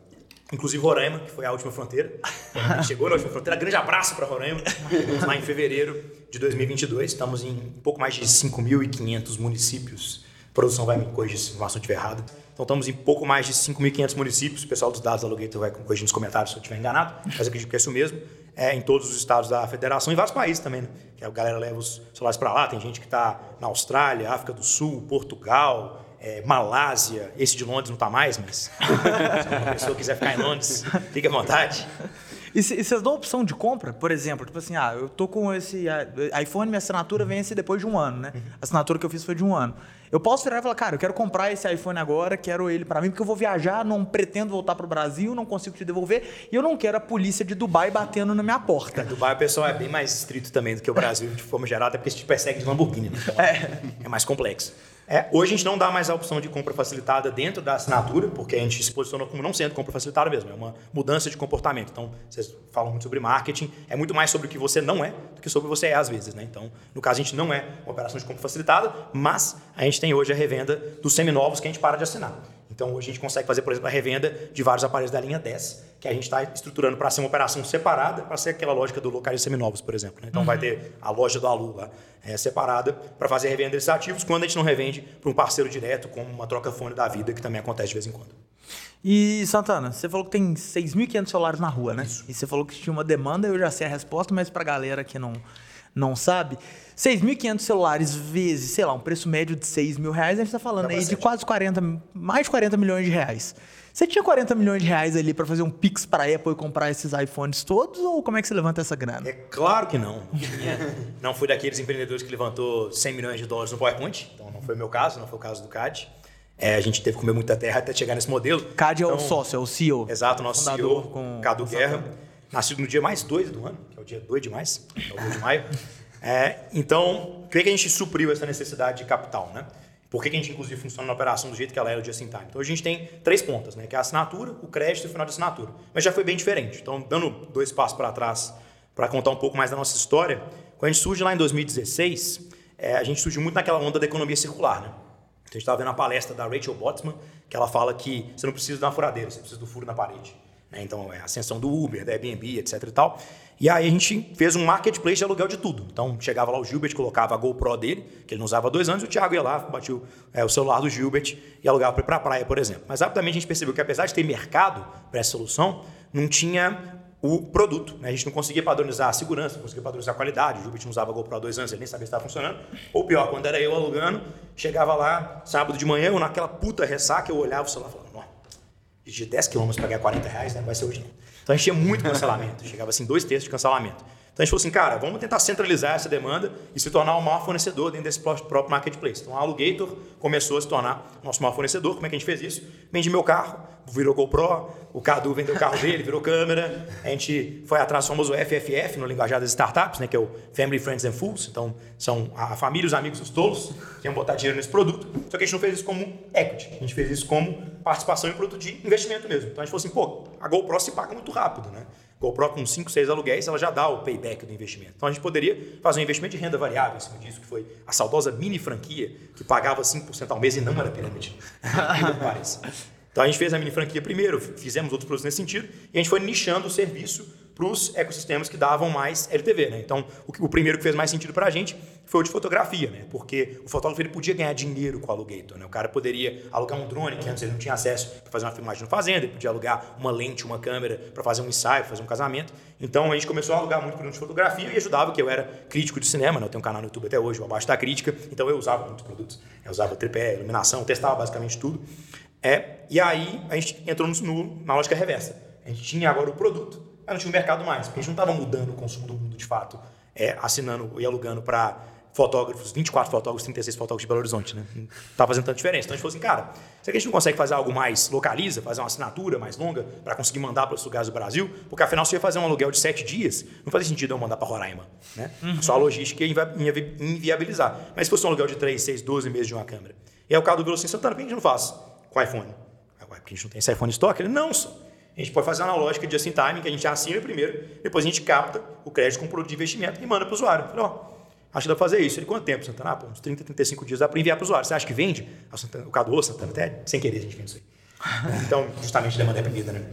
Speaker 3: Inclusive Roraima, que foi a última fronteira. Chegou na última fronteira. Grande abraço para Roraima. Estamos lá em fevereiro de 2022. Estamos em um pouco mais de 5.500 municípios. A produção vai me corrigir se a informação estiver errada. Então estamos em pouco mais de 5.500 municípios. O pessoal dos dados da Alugator vai corrigir nos comentários se eu estiver enganado. Mas acredito que é isso mesmo. É, em todos os estados da federação, em vários países também. Né? Que a galera leva os celulares para lá. Tem gente que está na Austrália, África do Sul, Portugal, é, Malásia, esse de Londres não está mais, mas se uma pessoa quiser ficar em Londres, fique à vontade.
Speaker 2: E, vocês dão opção de compra? Por exemplo, tipo assim, ah, eu tô com esse iPhone, minha assinatura vence depois de um ano, né? A assinatura que eu fiz foi de um ano. Eu posso virar e falar, cara, eu quero comprar esse iPhone agora, quero ele para mim, porque eu vou viajar, não pretendo voltar para o Brasil, não consigo te devolver, e eu não quero a polícia de Dubai batendo na minha porta.
Speaker 3: É, Dubai o pessoal é bem mais estrito também do que o Brasil, de forma geral, até porque a gente persegue de Lamborghini, né? Então, é. é mais complexo. É, hoje a gente não dá mais a opção de compra facilitada dentro da assinatura, porque a gente se posicionou como não sendo compra facilitada mesmo, é uma mudança de comportamento. Então, vocês falam muito sobre marketing, é muito mais sobre o que você não é do que sobre o que você é às vezes. Né? Então, no caso, a gente não é uma operação de compra facilitada, mas a gente tem hoje a revenda dos seminovos que a gente para de assinar. Então, a gente consegue fazer, por exemplo, a revenda de vários aparelhos da linha 10, que a gente está estruturando para ser uma operação separada, para ser aquela lógica do local de seminovos, por exemplo. Né? Então, uhum. vai ter a loja do Alu lá é, separada para fazer a revenda desses ativos, quando a gente não revende para um parceiro direto, como uma troca-fone da vida, que também acontece de vez em quando.
Speaker 2: E, Santana, você falou que tem 6.500 celulares na rua, né? Isso. E você falou que tinha uma demanda, eu já sei a resposta, mas para a galera que não, não sabe, 6.500 celulares vezes, sei lá, um preço médio de 6 mil reais, a gente está falando aí de quase 40, mais de 40 milhões de reais. Você tinha 40 milhões de reais ali para fazer um Pix para a Apple e comprar esses iPhones todos? Ou como é que você levanta essa grana?
Speaker 3: É claro que não. não fui daqueles empreendedores que levantou 100 milhões de dólares no PowerPoint. Então não foi o meu caso, não foi o caso do CAD. É, a gente teve que comer muita terra até chegar nesse modelo.
Speaker 2: CAD
Speaker 3: então,
Speaker 2: é o então, sócio, é o CEO.
Speaker 3: Exato, nosso CEO, com Cadu Guerra. Nascido no dia mais doido do ano, que é o dia 2 de maio, é o 2 de maio. É, então, o que, a gente supriu essa necessidade de capital, né? Por que, que a gente, inclusive, funciona na operação do jeito que ela era o just in time? Então, a gente tem três pontas, né? Que é a assinatura, o crédito e o final de assinatura. Mas já foi bem diferente. Então, dando dois passos para trás para contar um pouco mais da nossa história, quando a gente surge lá em 2016, é, a gente surgiu muito naquela onda da economia circular, né? Então, a gente estava vendo a palestra da Rachel Botsman, que ela fala que você não precisa de uma furadeira, você precisa do furo na parede. Né? Então, é a ascensão do Uber, da Airbnb, etc e tal. E aí a gente fez um marketplace de aluguel de tudo. Então chegava lá o Gilbert, colocava a GoPro dele, que ele não usava há dois anos, e o Thiago ia lá, batia é, o celular do Gilbert e alugava para ir para a praia, por exemplo. Mas rapidamente a gente percebeu que apesar de ter mercado para essa solução, não tinha o produto. Né? A gente não conseguia padronizar a segurança, não conseguia padronizar a qualidade. O Gilbert não usava a GoPro há dois anos, ele nem sabia se estava funcionando. Ou pior, quando era eu alugando, chegava lá sábado de manhã, eu naquela puta ressaca, eu olhava o celular e falava, de 10 quilômetros para ganhar 40 reais, né? não vai ser hoje não. Então a gente tinha muito cancelamento, chegava assim, dois terços de cancelamento. Então a gente falou assim, cara, vamos tentar centralizar essa demanda e se tornar o maior fornecedor dentro desse próprio marketplace. Então a Alugator começou a se tornar nosso maior fornecedor. Como é que a gente fez isso? Vendi meu carro, virou GoPro, o Cadu vendeu o carro dele, virou câmera. A gente foi atrás do famoso FFF, no linguajar das startups, né, que é o Family, Friends and Fools. Então são a família, os amigos, os tolos que iam botar dinheiro nesse produto. Só que a gente não fez isso como equity, a gente fez isso como participação em produto de investimento mesmo. Então a gente falou assim, pô, a GoPro se paga muito rápido, né? GoPro com 5, 6 aluguéis, ela já dá o payback do investimento. Então a gente poderia fazer um investimento de renda variável em cima disso, que foi a saudosa mini franquia, que pagava 5% ao mês e não era pirâmide. então a gente fez a mini franquia primeiro, fizemos outros produtos nesse sentido, e a gente foi nichando o serviço para os ecossistemas que davam mais LTV. Né? Então, o, o, primeiro que fez mais sentido para a gente foi o de fotografia, né? porque o fotógrafo ele podia ganhar dinheiro com o alugator. Né? O cara poderia alugar um drone, que antes ele não tinha acesso para fazer uma filmagem no fazenda, ele podia alugar uma lente, uma câmera para fazer um ensaio, fazer um casamento. Então, a gente começou a alugar muito produto de fotografia e ajudava, que eu era crítico de cinema, né? eu tenho um canal no YouTube até hoje, o Abaixo da Crítica, então eu usava muitos produtos. Eu usava tripé, iluminação, testava basicamente tudo. É, e aí, a gente entrou no, na lógica reversa. A gente tinha agora o produto, mas não tinha um mercado mais, porque a gente não estava mudando o consumo do mundo de fato, é, assinando e alugando para fotógrafos, 24 fotógrafos, 36 fotógrafos de Belo Horizonte, né? Não estava fazendo tanta diferença. Então a gente falou assim, cara, será que a gente não consegue fazer algo mais localiza, fazer uma assinatura mais longa para conseguir mandar para os lugares do Brasil? Porque afinal, se eu ia fazer um aluguel de 7 dias, não fazia sentido eu mandar para Roraima, né? Uhum. Só a logística ia inviabilizar. Mas se fosse um aluguel de 3, 6, 12 meses de uma câmera. E aí o cara do assim, Santana, por que a gente não faz com iPhone? Porque a gente não tem esse iPhone em estoque? Ele, não, só. A gente pode fazer uma lógica de just in time, que a gente assina primeiro, depois a gente capta o crédito com o produto de investimento e manda para o usuário. Falei, ó, acho que dá para fazer isso. Ele, quanto tempo, Santana? Ah, pô, uns 30, 35 dias dá para enviar para o usuário. Você acha que vende? O Cadu, Santana, até sem querer a gente vende isso aí. Então, justamente demanda reprimida, né?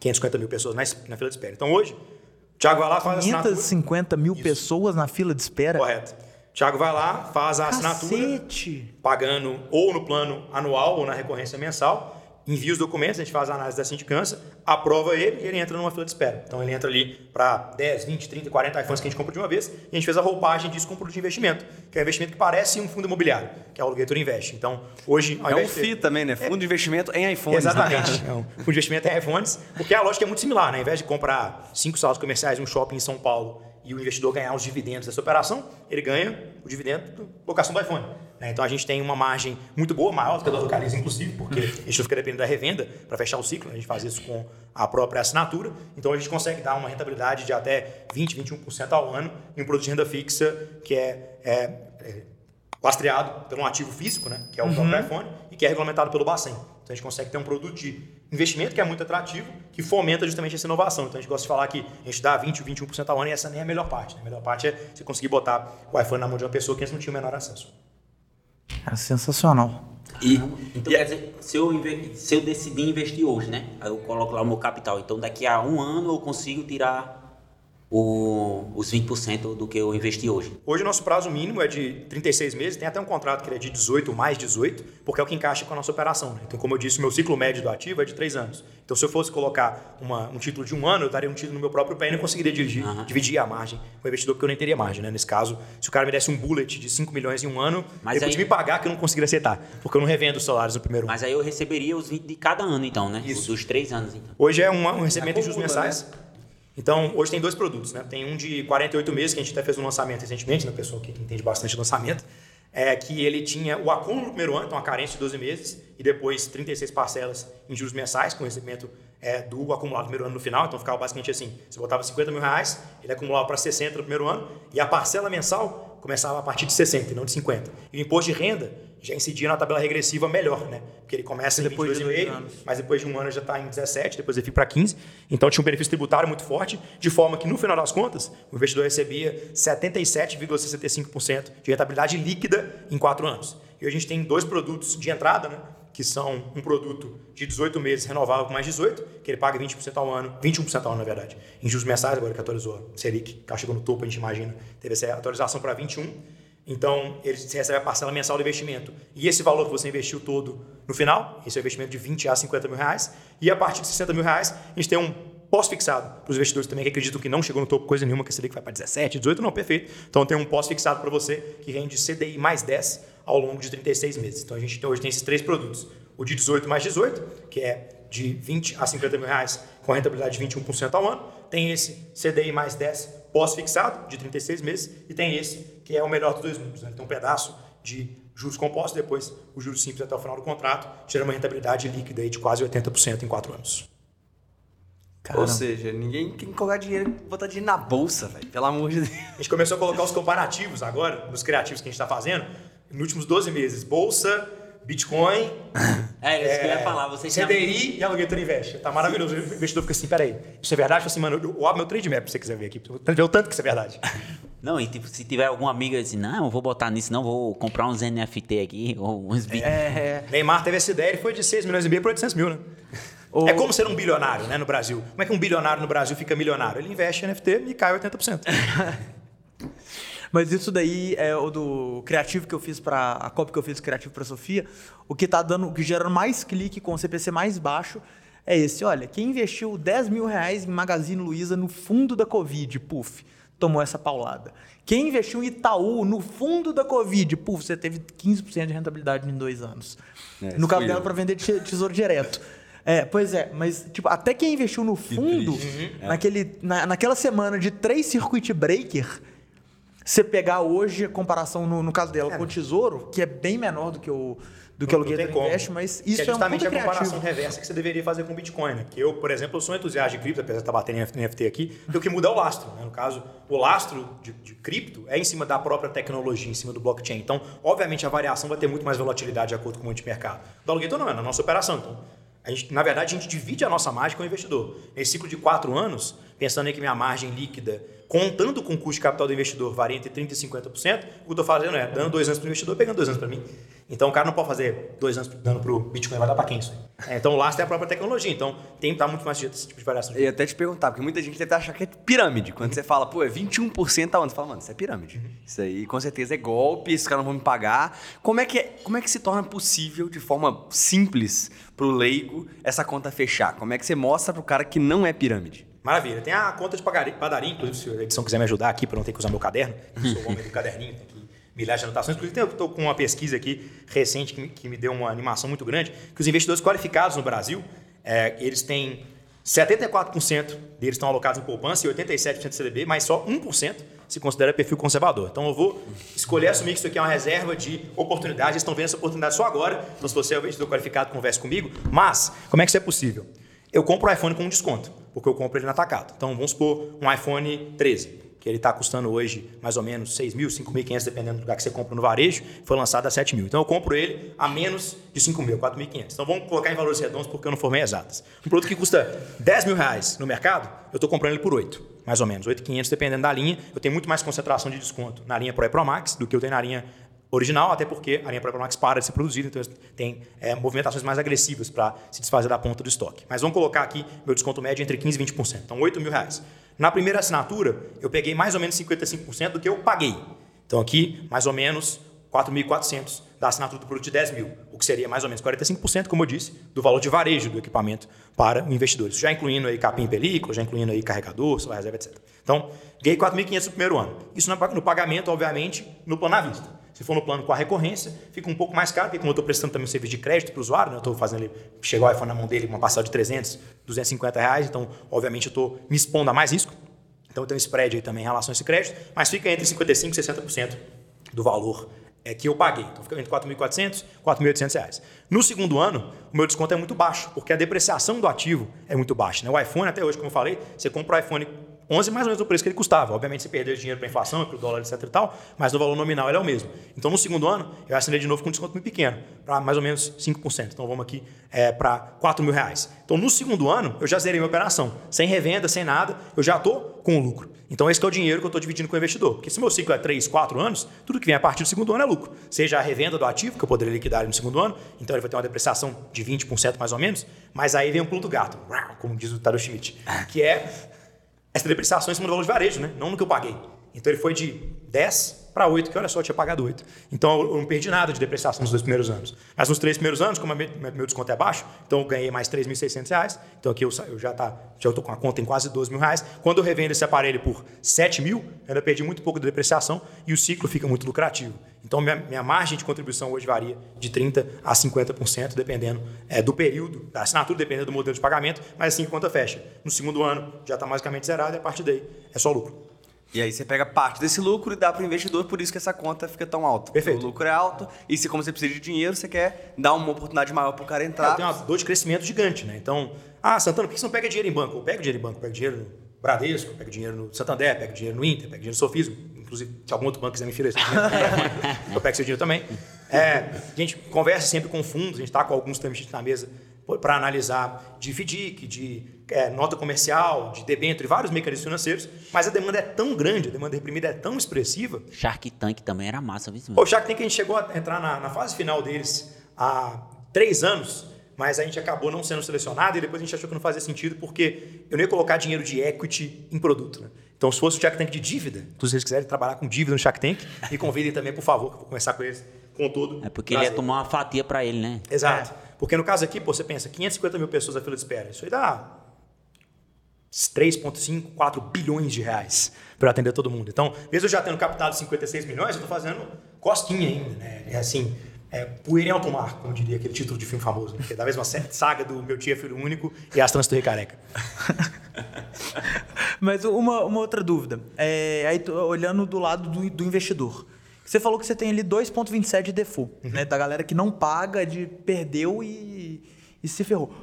Speaker 3: 550 mil pessoas na, na fila de espera. Então, hoje, o Thiago vai lá, faz
Speaker 2: 550 mil
Speaker 3: isso.
Speaker 2: pessoas na fila de espera?
Speaker 3: Correto. O Thiago vai lá, faz a
Speaker 2: Cacete.
Speaker 3: assinatura, pagando ou no plano anual ou na recorrência mensal envia os documentos, a gente faz a análise da sindicância, aprova ele e ele entra numa fila de espera. Então ele entra ali para 10, 20, 30, 40 iPhones que a gente compra de uma vez e a gente fez a roupagem disso com um produto de investimento, que é um investimento que parece um fundo imobiliário, que é o Alugator Invest. Então hoje...
Speaker 1: É um FII também, né? Fundo é... de investimento em iPhones.
Speaker 3: Né? Exatamente. Né? É um fundo de investimento em iPhones, porque a lógica é muito similar. Né? Ao invés de comprar cinco salas comerciais em um shopping em São Paulo e o investidor ganhar os dividendos dessa operação, ele ganha o dividendo da locação do iPhone. Né? Então a gente tem uma margem muito boa, maior do que a da Localiza, inclusive, porque a gente não fica dependendo da revenda para fechar o ciclo, a gente faz isso com a própria assinatura. Então a gente consegue dar uma rentabilidade de até 20, 21% ao ano em um produto de renda fixa que é, é, é lastreado por um ativo físico, né? que é o uhum. próprio iPhone, e que é regulamentado pelo Bacen. Então a gente consegue ter um produto de investimento que é muito atrativo, que fomenta justamente essa inovação. Então a gente gosta de falar que a gente dá 20, 21% ao ano e essa nem é a melhor parte. Né? A melhor parte é você conseguir botar o iPhone na mão de uma pessoa que antes não tinha o menor acesso.
Speaker 2: É sensacional.
Speaker 4: E, então, quer dizer, se eu, se eu decidir investir hoje, né? Aí eu coloco lá o meu capital. Então, daqui a um ano eu consigo tirar o, os 20% do que eu investi hoje.
Speaker 3: Hoje o nosso prazo mínimo é de 36 meses, tem até um contrato que é de 18 mais 18, porque é o que encaixa com a nossa operação. Né? Então, como eu disse, o meu ciclo médio do ativo é de 3 anos. Então, se eu fosse colocar uma, um título de um ano, eu daria um título no meu próprio pé e não conseguiria dirigir, uhum. dividir a margem com o investidor, porque eu nem teria margem. Né? Nesse caso, se o cara me desse um bullet de 5 milhões em um ano, Mas ele aí... podia me pagar que eu não conseguiria aceitar, porque eu não revendo os salários no primeiro
Speaker 4: Mas ano. aí eu receberia os 20 de cada ano, então, né? Isso. Dos 3 anos, então.
Speaker 3: Hoje é uma, um recebimento de juros mensais. Né? Então, hoje tem dois produtos, né? Tem um de 48 meses, que a gente até fez um lançamento recentemente, né? Pessoa que entende bastante lançamento, é que ele tinha o acúmulo no primeiro ano, então a carência de 12 meses, e depois 36 parcelas em juros mensais, com recebimento é, do acumulado no primeiro ano no final. Então, ficava basicamente assim: você botava 50 mil reais, ele acumulava para 60 no primeiro ano, e a parcela mensal começava a partir de 60 e não de 50. E o imposto de renda já incidia na tabela regressiva melhor, né? Porque ele começa em depois 22 de mas depois de um ano já está em 17, depois ele fica para 15. Então tinha um benefício tributário muito forte, de forma que no final das contas o investidor recebia 77,65% de rentabilidade líquida em quatro anos. E a gente tem dois produtos de entrada, né? que são um produto de 18 meses renovável com mais 18, que ele paga 20% ao ano, 21% ao ano, na verdade, em juros mensais, agora que atualizou a Selic, que chegou no topo, a gente imagina, teve essa atualização para 21%. Então, ele recebe a parcela mensal do investimento. E esse valor que você investiu todo no final, esse é o investimento de 20 a 50 mil reais. E a partir de 60 mil reais, a gente tem um pós-fixado para os investidores também que acreditam que não chegou no topo coisa nenhuma, que a Selic vai para 17, 18, não, perfeito. Então, tem um pós-fixado para você que rende CDI mais 10 ao longo de 36 meses. Então, a gente hoje tem esses três produtos. O de 18 mais 18, que é de 20 a 50 mil reais com rentabilidade de 21% ao ano. Tem esse CDI mais 10 pós-fixado, de 36 meses, e tem esse, que é o melhor dos dois mundos. Né? Tem um pedaço de juros compostos, depois os juros simples até o final do contrato, gera uma rentabilidade líquida aí de quase 80% em 4 anos.
Speaker 1: Caramba. Ou seja, ninguém tem que colocar dinheiro, botar dinheiro na bolsa, velho. Pelo amor de Deus.
Speaker 3: A gente começou a colocar os comparativos agora, nos criativos que a gente está fazendo, nos últimos 12 meses. Bolsa, Bitcoin.
Speaker 4: É, isso é, que eu ia falar. Você
Speaker 3: CDI e Aluguetor Invest. Tá maravilhoso. O investidor fica assim, peraí, isso é verdade? Eu assim, mano, eu abro meu trade map se você quiser ver aqui. Ver o tanto que isso é verdade.
Speaker 4: Não, e tipo, se tiver alguma amiga assim, não, eu vou botar nisso, não, vou comprar uns NFT aqui, ou uns
Speaker 3: Bitcoin. É, Neymar teve essa ideia, ele foi de 6 milhões e meio para 800 mil, né? É como ser um bilionário né, no Brasil. Como é que um bilionário no Brasil fica milionário? Ele investe em NFT e cai 80%.
Speaker 2: Mas isso daí é o do criativo que eu fiz para a cópia que eu fiz criativo para Sofia, o que tá dando, o que gerando mais clique com o CPC mais baixo é esse. Olha, quem investiu 10 mil reais em Magazine Luiza no fundo da Covid, puf, tomou essa paulada. Quem investiu em Itaú no fundo da Covid, puf, você teve 15% de rentabilidade em dois anos. É, no caso dela, para vender tesouro direto. É, pois é, mas tipo, até quem investiu no fundo, uhum. naquele, na, naquela semana de três circuit breaker, você pegar hoje a comparação no, no caso dela é. com o tesouro, que é bem menor do que o do que o aluguel investe, mas isso
Speaker 3: é, justamente
Speaker 2: é um
Speaker 3: a comparação reversa que você deveria fazer com o Bitcoin. Né? Que eu, por exemplo, eu sou entusiasta de cripto, apesar de estar batendo em NFT aqui, o que muda é o lastro. Né? No caso, o lastro de, de, cripto é em cima da própria tecnologia, em cima do blockchain. Então, obviamente, a variação vai ter muito mais volatilidade de acordo com o multimercado. Do aluguel não é na nossa operação. Então, gente, na verdade, a gente divide a nossa margem com o investidor. Nesse ciclo de quatro anos, pensando em que minha margem líquida, contando com o custo de capital do investidor, varia entre 30% e 50%, o que eu estou fazendo é dando dois anos para o investidor, pegando dois anos para mim. Então o cara não pode fazer dois anos dando para o Bitcoin, vai dar para quem isso? É, então o lastro é a própria tecnologia, então tem que estar muito mais sujeito a esse tipo de variação.
Speaker 1: Ia até te perguntar, porque muita gente deve achar que é pirâmide. Quando você fala, pô, é 21% aonde? Você fala, mano, isso é pirâmide. Uhum. Isso aí com certeza é golpe, esses caras não vão me pagar. Como é que, é, como é que se torna possível, de forma simples, para o leigo, essa conta fechar? Como é que você mostra para o cara que não é pirâmide?
Speaker 3: Maravilha. Tem a conta de padaria, inclusive, se a edição quiser me ajudar aqui para não ter que usar meu caderno, eu sou o homem do caderninho, tem aqui milhares de anotações. Inclusive, eu estou com uma pesquisa aqui recente que me, que me, deu uma animação muito grande, que os investidores qualificados no Brasil, é, eles têm 74% deles estão alocados em poupança e 87% CDB, mas só 1% se considera perfil conservador. Então eu vou escolher assumir que isso aqui é uma reserva de oportunidade. Eles estão vendo essa oportunidade só agora. Então, se você é o investidor qualificado, converse comigo. Mas, como é que isso é possível? Eu compro o iPhone com um desconto porque eu compro ele no atacado. Então, vamos supor um iPhone 13, que ele está custando hoje mais ou menos 6 mil, 5.500, dependendo do lugar que você compra no varejo, foi lançado a 7 mil. Então, eu compro ele a menos de 5 mil, 4.500. Então, vamos colocar em valores redondos porque eu não formei exatas. Um produto que custa 10 mil reais no mercado, eu estou comprando ele por 8 mais ou menos, 8.500 dependendo da linha. Eu tenho muito mais concentração de desconto na linha Pro e Pro Max do que eu tenho na linha original, até porque a linha Pro Max para de ser produzida, então tem é, movimentações mais agressivas para se desfazer da ponta do estoque. Mas vamos colocar aqui meu desconto médio entre 15% e 20%, então 8 mil reais. Na primeira assinatura, eu peguei mais ou menos 55% do que eu paguei. Então aqui, mais ou menos 4.400 da assinatura do produto de 10 mil, o que seria mais ou menos 45%, como eu disse, do valor de varejo do equipamento para o investidor. Isso já incluindo aí capim película, já incluindo aí carregador, celular reserva, etc. Então, ganhei 4.500 no primeiro ano. Isso no pagamento, obviamente, no plano à vista. Se for no plano com a recorrência, fica um pouco mais caro, porque como eu estou prestando também um serviço de crédito para o usuário, né? eu estou fazendo ele, chegou o iPhone na mão dele uma parcela de 300, 250 reais, então, obviamente, eu estou me expondo a mais risco. Então, tenho um spread aí também em relação a esse crédito, mas fica entre 55% e 60% do valor é, que eu paguei. Então, fica entre 4.400 e 4.800 reais. No segundo ano, o meu desconto é muito baixo, porque a depreciação do ativo é muito baixa. Né? O iPhone, até hoje, como eu falei, você compra o iPhone 11 mais ou menos o preço que ele custava. Obviamente você perdeu dinheiro para inflação, para o dólar, etc e tal, mas no valor nominal ele é o mesmo. Então no segundo ano eu assinei de novo com um desconto muito pequeno, para mais ou menos 5%. Então vamos aqui é, para 4 mil reais. Então no segundo ano eu já zerei minha operação, sem revenda, sem nada, eu já estou com o lucro. Então esse é o dinheiro que eu estou dividindo com o investidor. Porque se meu ciclo é 3, 4 anos, tudo que vem a partir do segundo ano é lucro. Seja a revenda do ativo, que eu poderia liquidar no segundo ano, então ele vai ter uma depreciação de 20% mais ou menos, mas aí vem um pulo do gato, como diz o Taro Schmidt, que é essa depreciação em cima do valor de varejo, né? não no que eu paguei. Então ele foi de 10 para 8, que olha só, eu tinha pagado 8. Então eu não perdi nada de depreciação nos dois primeiros anos. Mas nos três primeiros anos, como meu desconto é baixo, então eu ganhei mais 3.600 reais. Então aqui eu, eu já tá, já estou com a conta em quase 12 mil reais. Quando eu revendo esse aparelho por 7 mil, ainda perdi muito pouco de depreciação e o ciclo fica muito lucrativo. Então minha, minha margem de contribuição hoje varia de 30% a 50%, dependendo é, do período, da assinatura, dependendo do modelo de pagamento, mas assim que conta fecha. No segundo ano já está basicamente zerado e a partir daí é só lucro.
Speaker 1: E aí você pega parte desse lucro e dá para o investidor, por isso que essa conta fica tão alta.
Speaker 3: Perfeito.
Speaker 1: O lucro é alto e se como você precisa de dinheiro, você quer dar uma oportunidade maior para o cara entrar.
Speaker 3: Ela tem uma dor de crescimento gigante, né? Então, ah, Santana, por que você não pega dinheiro em banco? Eu pego dinheiro em banco, pego dinheiro no Bradesco, pego dinheiro no Santander, pego dinheiro no Inter, pego dinheiro no Sofismo. Inclusive, se algum outro banco quiser me esse dinheiro, eu pego seu dinheiro também. É, a gente conversa sempre com fundos, a gente está com alguns também na mesa para analisar de FDIC, de é, nota comercial, de debênture, vários mecanismos financeiros, mas a demanda é tão grande, a demanda reprimida é tão expressiva
Speaker 4: Shark Tank também era massa, viu?
Speaker 3: o Shark Tank a gente chegou a entrar na, na fase final deles há três anos, mas a gente acabou não sendo selecionado e depois a gente achou que não fazia sentido porque eu não ia colocar dinheiro de equity em produto. Né? Então, se fosse o Shark Tank de dívida, se vocês quiserem trabalhar com dívida no Shark Tank, me convidem também, por favor, que eu vou conversar com eles com todo.
Speaker 4: É porque ele ia
Speaker 3: prazer.
Speaker 4: tomar uma fatia pra ele, né?
Speaker 3: Exato. Porque no caso aqui, pô, você pensa, 550 mil pessoas na fila de espera. Isso aí dá 3,5, 4 bilhões de reais para atender todo mundo. Então, mesmo já tendo captado 56 milhões, eu estou fazendo cosquinha ainda. Né? É assim, é, poeira em alto mar, como diria aquele título de filme famoso, né? que é da mesma saga do Meu Tia Filho Único e As Tranças do Careca.
Speaker 2: Mas uma, uma outra dúvida. É, aí, olhando do lado do, do investidor. Você falou que você tem ali 2,27 de default, né? Da galera que não paga, de perdeu e, e se ferrou.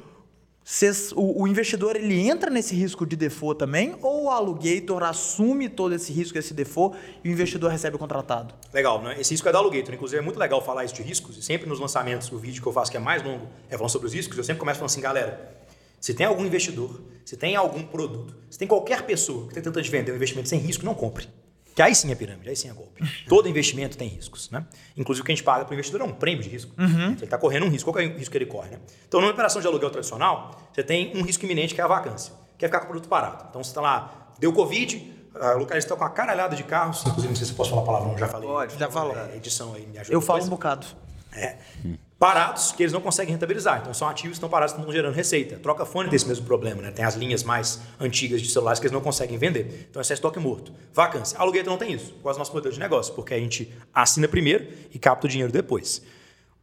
Speaker 2: Vocês- o, o investidor ele entra nesse risco de default também? Ou o alugator assume todo esse risco, esse default, e o investidor recebe o contratado?
Speaker 3: Legal, né? Esse risco é da Alugator. Inclusive, é muito legal falar isso de riscos. E sempre nos lançamentos, o vídeo que eu faço, que é mais longo, é falando sobre os riscos. Eu sempre começo falando assim, galera, se tem algum investidor, se tem algum produto, se tem qualquer pessoa que está tentando te vender um investimento sem risco, não compre. Que aí sim é pirâmide, aí sim é golpe. Todo investimento tem riscos, né? Inclusive o que a gente paga para o investidor é um prêmio de risco. Ele está correndo um risco. Qual é o risco que ele corre, né? Então, numa operação de aluguel tradicional, você tem um risco iminente que é a vacância, que é ficar com o produto parado. Então, você está lá, deu Covid, a localista está com uma caralhada de carros, inclusive não sei se eu posso falar palavrão, já falei.
Speaker 1: Pode,
Speaker 2: já falou.
Speaker 3: É, edição aí me ajuda
Speaker 2: Eu falo um bocado.
Speaker 3: É. Parados, que eles não conseguem rentabilizar. Então, são ativos que estão parados, que estão gerando receita. Troca fone tem esse mesmo problema, né? Tem as linhas mais antigas de celulares que eles não conseguem vender. Então, esse é estoque morto. Vacância. Aluguel não tem isso, por causa do nosso modelo de negócio, porque a gente assina primeiro e capta o dinheiro depois.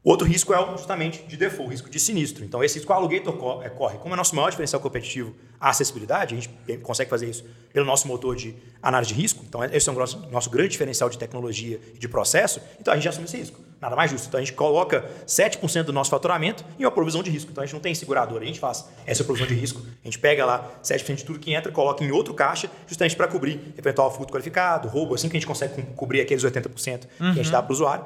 Speaker 3: Outro risco é justamente de default, o risco de sinistro. Então, esse risco o alugator é, corre. Como é nosso maior diferencial competitivo a acessibilidade, a gente consegue fazer isso pelo nosso motor de análise de risco. Então, esse é o nosso, nosso grande diferencial de tecnologia e de processo. Então, a gente assume esse risco. Nada mais justo. Então, a gente coloca 7% do nosso faturamento em uma provisão de risco. Então, a gente não tem seguradora, a gente faz essa provisão de risco. A gente pega lá 7% de tudo que entra, coloca em outro caixa, justamente para cobrir eventual furto qualificado, roubo, assim que a gente consegue co- cobrir aqueles 80% que a gente dá para o usuário.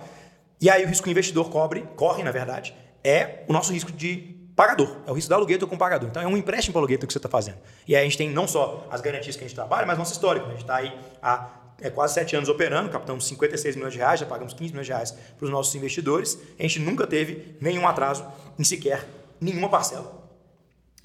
Speaker 3: E aí o risco que o investidor cobre, corre, na verdade, é o nosso risco de pagador. É o risco da aluguetor com o pagador. Então é um empréstimo para o aluguetor que você está fazendo. E aí a gente tem não só as garantias que a gente trabalha, mas nosso histórico. né? A gente está aí há é, quase sete anos operando, captamos 56 milhões de reais, já pagamos 15 milhões de reais para os nossos investidores. A gente nunca teve nenhum atraso em sequer nenhuma parcela.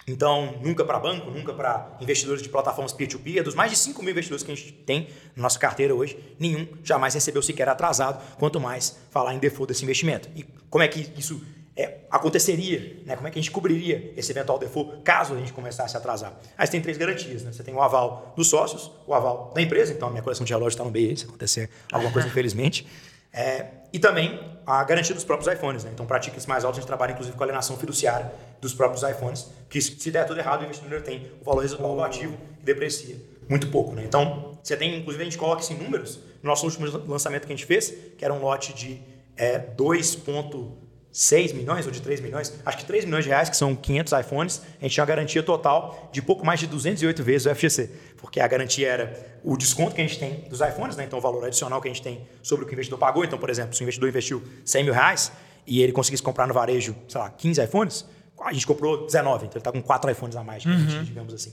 Speaker 3: Então, nunca para banco, nunca para investidores de plataformas peer-to-peer. Dos mais de 5 mil investidores que a gente tem na nossa carteira hoje, nenhum jamais recebeu sequer atrasado, quanto mais falar em default desse investimento. E como é que isso é, aconteceria? Né? Como é que a gente cobriria esse eventual default caso a gente começasse a atrasar? Aí você tem três garantias. Né? Você tem o aval dos sócios, o aval da empresa, então a minha coleção de relógios está no meio se acontecer alguma coisa, infelizmente. É, e também a garantia dos próprios iPhones. Né? Então, para tickets mais altos, a gente trabalha inclusive com a alienação fiduciária dos próprios iPhones, que se der tudo errado, o investidor tem o valor residual do ativo e deprecia muito pouco. Né? Então, você tem, inclusive, a gente coloca isso em números. No nosso último lançamento que a gente fez, que era um lote de é, 2,6 milhões ou de 3 milhões, acho que 3 milhões de reais, que são 500 iPhones, a gente tinha uma garantia total de pouco mais de 208 vezes o FGC, porque a garantia era o desconto que a gente tem dos iPhones, né? então o valor adicional que a gente tem sobre o que o investidor pagou. Então, por exemplo, se o investidor investiu 100 mil reais e ele conseguisse comprar no varejo, sei lá, 15 iPhones, a gente comprou 19, então ele está com 4 iPhones a mais, a gente, digamos assim.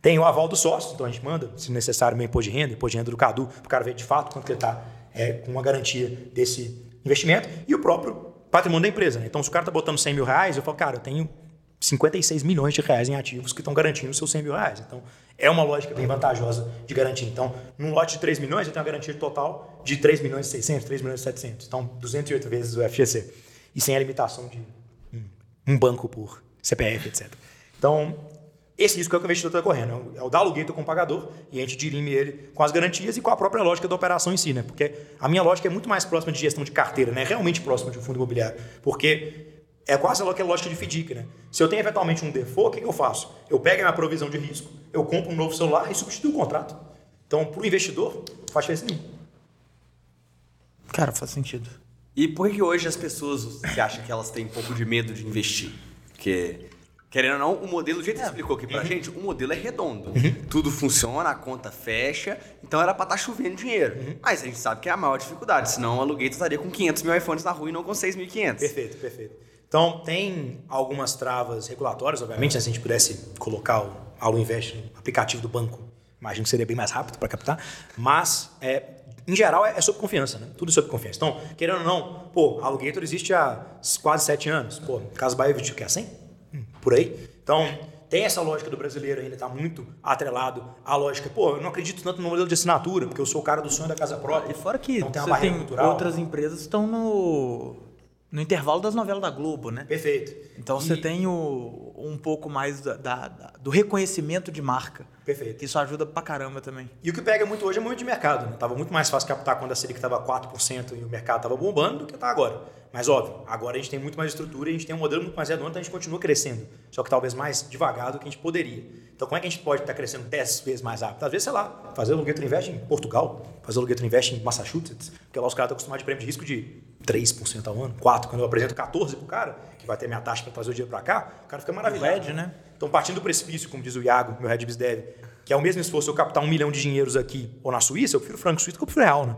Speaker 3: Tem o aval dos sócios, então a gente manda, se necessário, meu imposto de renda, imposto de renda do Cadu, para o cara ver de fato quanto que ele está é, com uma garantia desse investimento, e o próprio patrimônio da empresa. Então, se o cara está botando 100 mil reais, eu falo, cara, eu tenho 56 milhões de reais em ativos que estão garantindo os seus 100 mil reais. Então, é uma lógica bem vantajosa de garantir. Então, num lote de 3 milhões, eu tenho uma garantia total de 3 milhões e 600, 3 milhões e 700. Então, 208 vezes o FGC. E sem a limitação de um banco por CPF, etc. Então, esse risco é o que o investidor está correndo. É o da aluguel com o pagador e a gente dirime ele com as garantias e com a própria lógica da operação em si, né? Porque a minha lógica é muito mais próxima de gestão de carteira, né? Realmente próxima de um fundo imobiliário. Porque é quase aquela lógica de FDIC, né? Se eu tenho eventualmente um default, o que, que eu faço? Eu pego a minha provisão de risco, eu compro um novo celular e substituo o contrato. Então, para o investidor, não faz diferença nenhuma.
Speaker 2: Cara, faz sentido.
Speaker 1: E por que hoje as pessoas, você acha que elas têm um pouco de medo de investir? Porque, querendo ou não, o modelo, o jeito que você explicou aqui pra gente, o modelo é redondo. Tudo funciona, a conta fecha, então era pra estar chovendo dinheiro. Mas a gente sabe que é a maior dificuldade, senão o aluguel estaria com 500 mil iPhones na rua e não com 6.500.
Speaker 3: Perfeito, perfeito. Então, tem algumas travas regulatórias, obviamente, se a gente pudesse colocar o Alu Invest no aplicativo do banco, imagino que seria bem mais rápido para captar, mas, é, em geral, é, é sobre confiança, né? Tudo é sobre confiança. Então, querendo ou não, pô, a Alugator existe há quase sete anos. Pô, Casa Bahia existe o quê? Há 100? Por aí. Então, tem essa lógica do brasileiro ainda, está muito atrelado à lógica, pô, eu não acredito tanto no modelo de assinatura, porque eu sou o cara do sonho da casa própria.
Speaker 2: E fora que
Speaker 3: então, tem uma barreira
Speaker 2: tem
Speaker 3: cultural.
Speaker 2: outras empresas estão no, no intervalo das novelas da Globo, né?
Speaker 3: Perfeito.
Speaker 2: Então
Speaker 3: E-
Speaker 2: você tem o, um pouco mais da, da- do reconhecimento de marca.
Speaker 3: Perfeito.
Speaker 2: Isso ajuda pra caramba também.
Speaker 3: E o que pega muito hoje é muito de mercado. Né? Tava muito mais fácil captar quando a Selic estava 4% e o mercado estava bombando do que está agora. Mas óbvio, agora a gente tem muito mais estrutura e a gente tem um modelo muito mais redondo, então a gente continua crescendo. Só que talvez mais devagar do que a gente poderia. Então como é que a gente pode estar crescendo 10 vezes mais rápido? Às vezes, sei lá, fazer o Lugueto Invest em Portugal, fazer o Lugueto Invest em Massachusetts, porque lá os caras estão acostumados de prêmio de risco de 3% ao ano, 4%. Quando eu apresento 14% pro cara, que vai ter minha taxa para trazer o dinheiro para cá, o cara fica maravilhado.
Speaker 2: né?
Speaker 3: Então, partindo do precipício, como diz o Iago, meu head Dev, que é o mesmo esforço eu captar um milhão de dinheiros aqui ou na Suíça, eu prefiro franco suíço que eu prefiro real, né?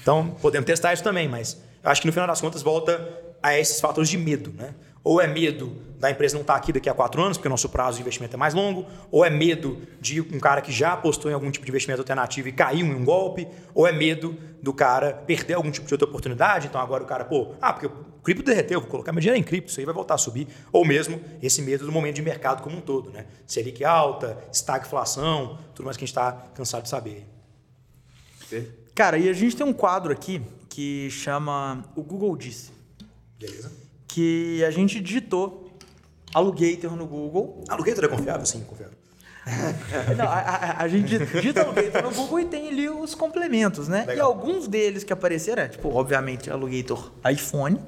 Speaker 3: Então, podemos testar isso também, mas eu acho que no final das contas volta a esses fatores de medo, né? Ou é medo da empresa não estar aqui daqui a quatro anos, porque o nosso prazo de investimento é mais longo, ou é medo de um cara que já apostou em algum tipo de investimento alternativo e caiu em um golpe, ou é medo do cara perder algum tipo de outra oportunidade, então agora o cara, pô, ah, porque o cripto derreteu, vou colocar meu dinheiro em cripto, isso aí vai voltar a subir, ou mesmo esse medo do momento de mercado como um todo, né? Selic alta, estagflação, tudo mais que a gente está cansado de saber.
Speaker 2: Cara, e a gente tem um quadro aqui que chama O Google Disse.
Speaker 3: Beleza?
Speaker 2: Que a gente digitou Alugator no Google.
Speaker 3: Aluguetor é confiável? Sim, confiável.
Speaker 2: Não, a, a- a gente digita Alugator no Google e tem ali os complementos, né? E
Speaker 3: Legal.
Speaker 2: alguns deles que apareceram, é, tipo, obviamente, Alugator iPhone,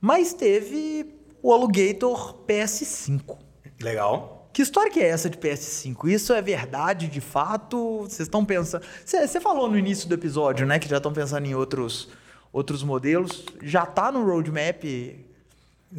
Speaker 2: mas teve o Alugator PS5.
Speaker 3: Legal.
Speaker 2: Que história que é essa de PS5? Isso é verdade, de fato? Vocês estão pensando... Você você falou no início do episódio, né? Que já estão pensando em outros, outros modelos. Já tá no roadmap...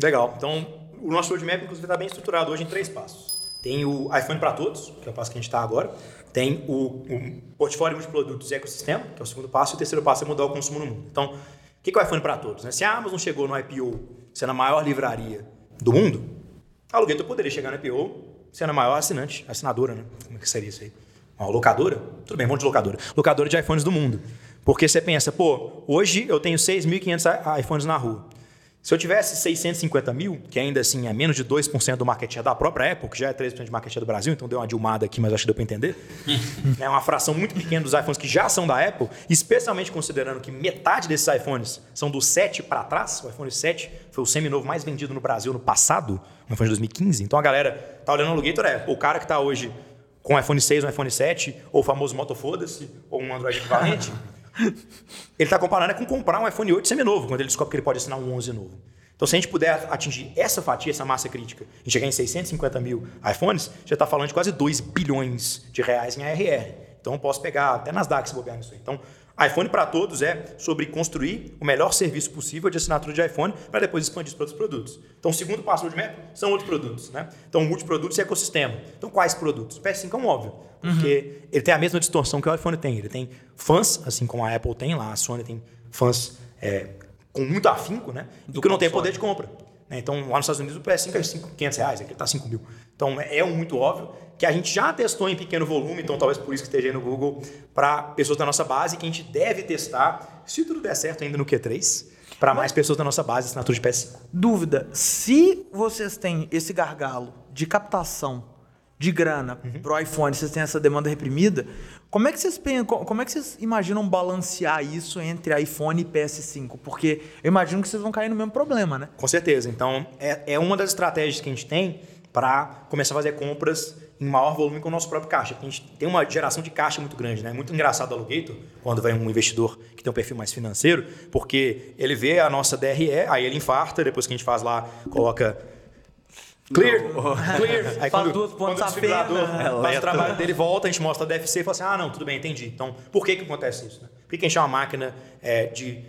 Speaker 3: Legal. Então, o nosso roadmap, inclusive, está bem estruturado hoje em três passos. Tem o iPhone para todos, que é o passo que a gente está agora. Tem o, o portfólio multiprodutos e ecossistema, que é o segundo passo. E o terceiro passo é mudar o consumo no mundo. Então, o que que é o iPhone para todos? né? Se a Amazon chegou no IPO sendo a maior livraria do mundo, a Alugueto poderia chegar no IPO sendo a maior assinante, assinadora, né? Como é que seria isso aí? Uma locadora? Tudo bem, vamos de locadora. Locadora de iPhones do mundo. Porque você pensa, pô, hoje eu tenho 6.500 iPhones na rua. Se eu tivesse 650 mil, que ainda assim é menos de 2% do market share da própria Apple, que já é 3% de market share do Brasil, então deu uma dilmada aqui, mas acho que deu para entender. é uma fração muito pequena dos iPhones que já são da Apple, especialmente considerando que metade desses iPhones são do 7 para trás. O iPhone 7 foi o seminovo mais vendido no Brasil no passado, no iPhone de 2015. Então a galera tá olhando o Alugator, é o cara que tá hoje com o iPhone 6 ou iPhone 7, ou o famoso Moto Foda-se, ou um Android equivalente. Ele está comparando é com comprar um iPhone 8 seminovo, quando ele descobre que ele pode assinar um 11 novo. Então, se a gente puder atingir essa fatia, essa massa crítica, e chegar em 650 mil iPhones, já está falando de quase 2 bilhões de reais em ARR. Então, eu posso pegar até Nasdaq se bobear nisso aí. Então, iPhone para todos é sobre construir o melhor serviço possível de assinatura de iPhone para depois expandir isso para outros produtos. Então, o segundo passo do roadmap são outros produtos. Né? Então, multiprodutos e ecossistema. Então, quais produtos? O PS5 é um óbvio, porque ele tem a mesma distorção que o iPhone tem. Ele tem fãs, assim como a Apple tem lá, a Sony tem fãs é, com muito afinco, né? Do que não tem poder de compra. Né? Então, lá nos Estados Unidos, o PS5 é 5, 500 reais, aqui está 5 mil. Então, é, é muito óbvio que a gente já testou em pequeno volume, então talvez por isso que esteja aí no Google, para pessoas da nossa base, que a gente deve testar, se tudo der certo ainda no Q3, para mais pessoas da nossa base, assinatura de PS5.
Speaker 2: Dúvida, se vocês têm esse gargalo de captação de grana pro iPhone, vocês têm essa demanda reprimida, como é que vocês como é que vocês imaginam balancear isso entre iPhone e PS5? Porque eu imagino que vocês vão cair no mesmo problema, né?
Speaker 3: Com certeza. Então, é, é uma das estratégias que a gente tem para começar a fazer compras em maior volume com o nosso próprio caixa. A gente tem uma geração de caixa muito grande, né? Muito engraçado o Alugator, quando vai um investidor que tem um perfil mais financeiro, porque ele vê a nossa DRE, aí ele infarta, depois que a gente faz lá, coloca Clear, clear. Aí
Speaker 2: Faz
Speaker 3: quando,
Speaker 2: duas pontas
Speaker 3: o desfibrilador
Speaker 2: apenas.
Speaker 3: faz o trabalho dele, volta, a gente mostra a DFC e fala assim, ah, não, tudo bem, entendi. Então, por que que acontece isso? Né? Por que, que a gente tem uma máquina é, de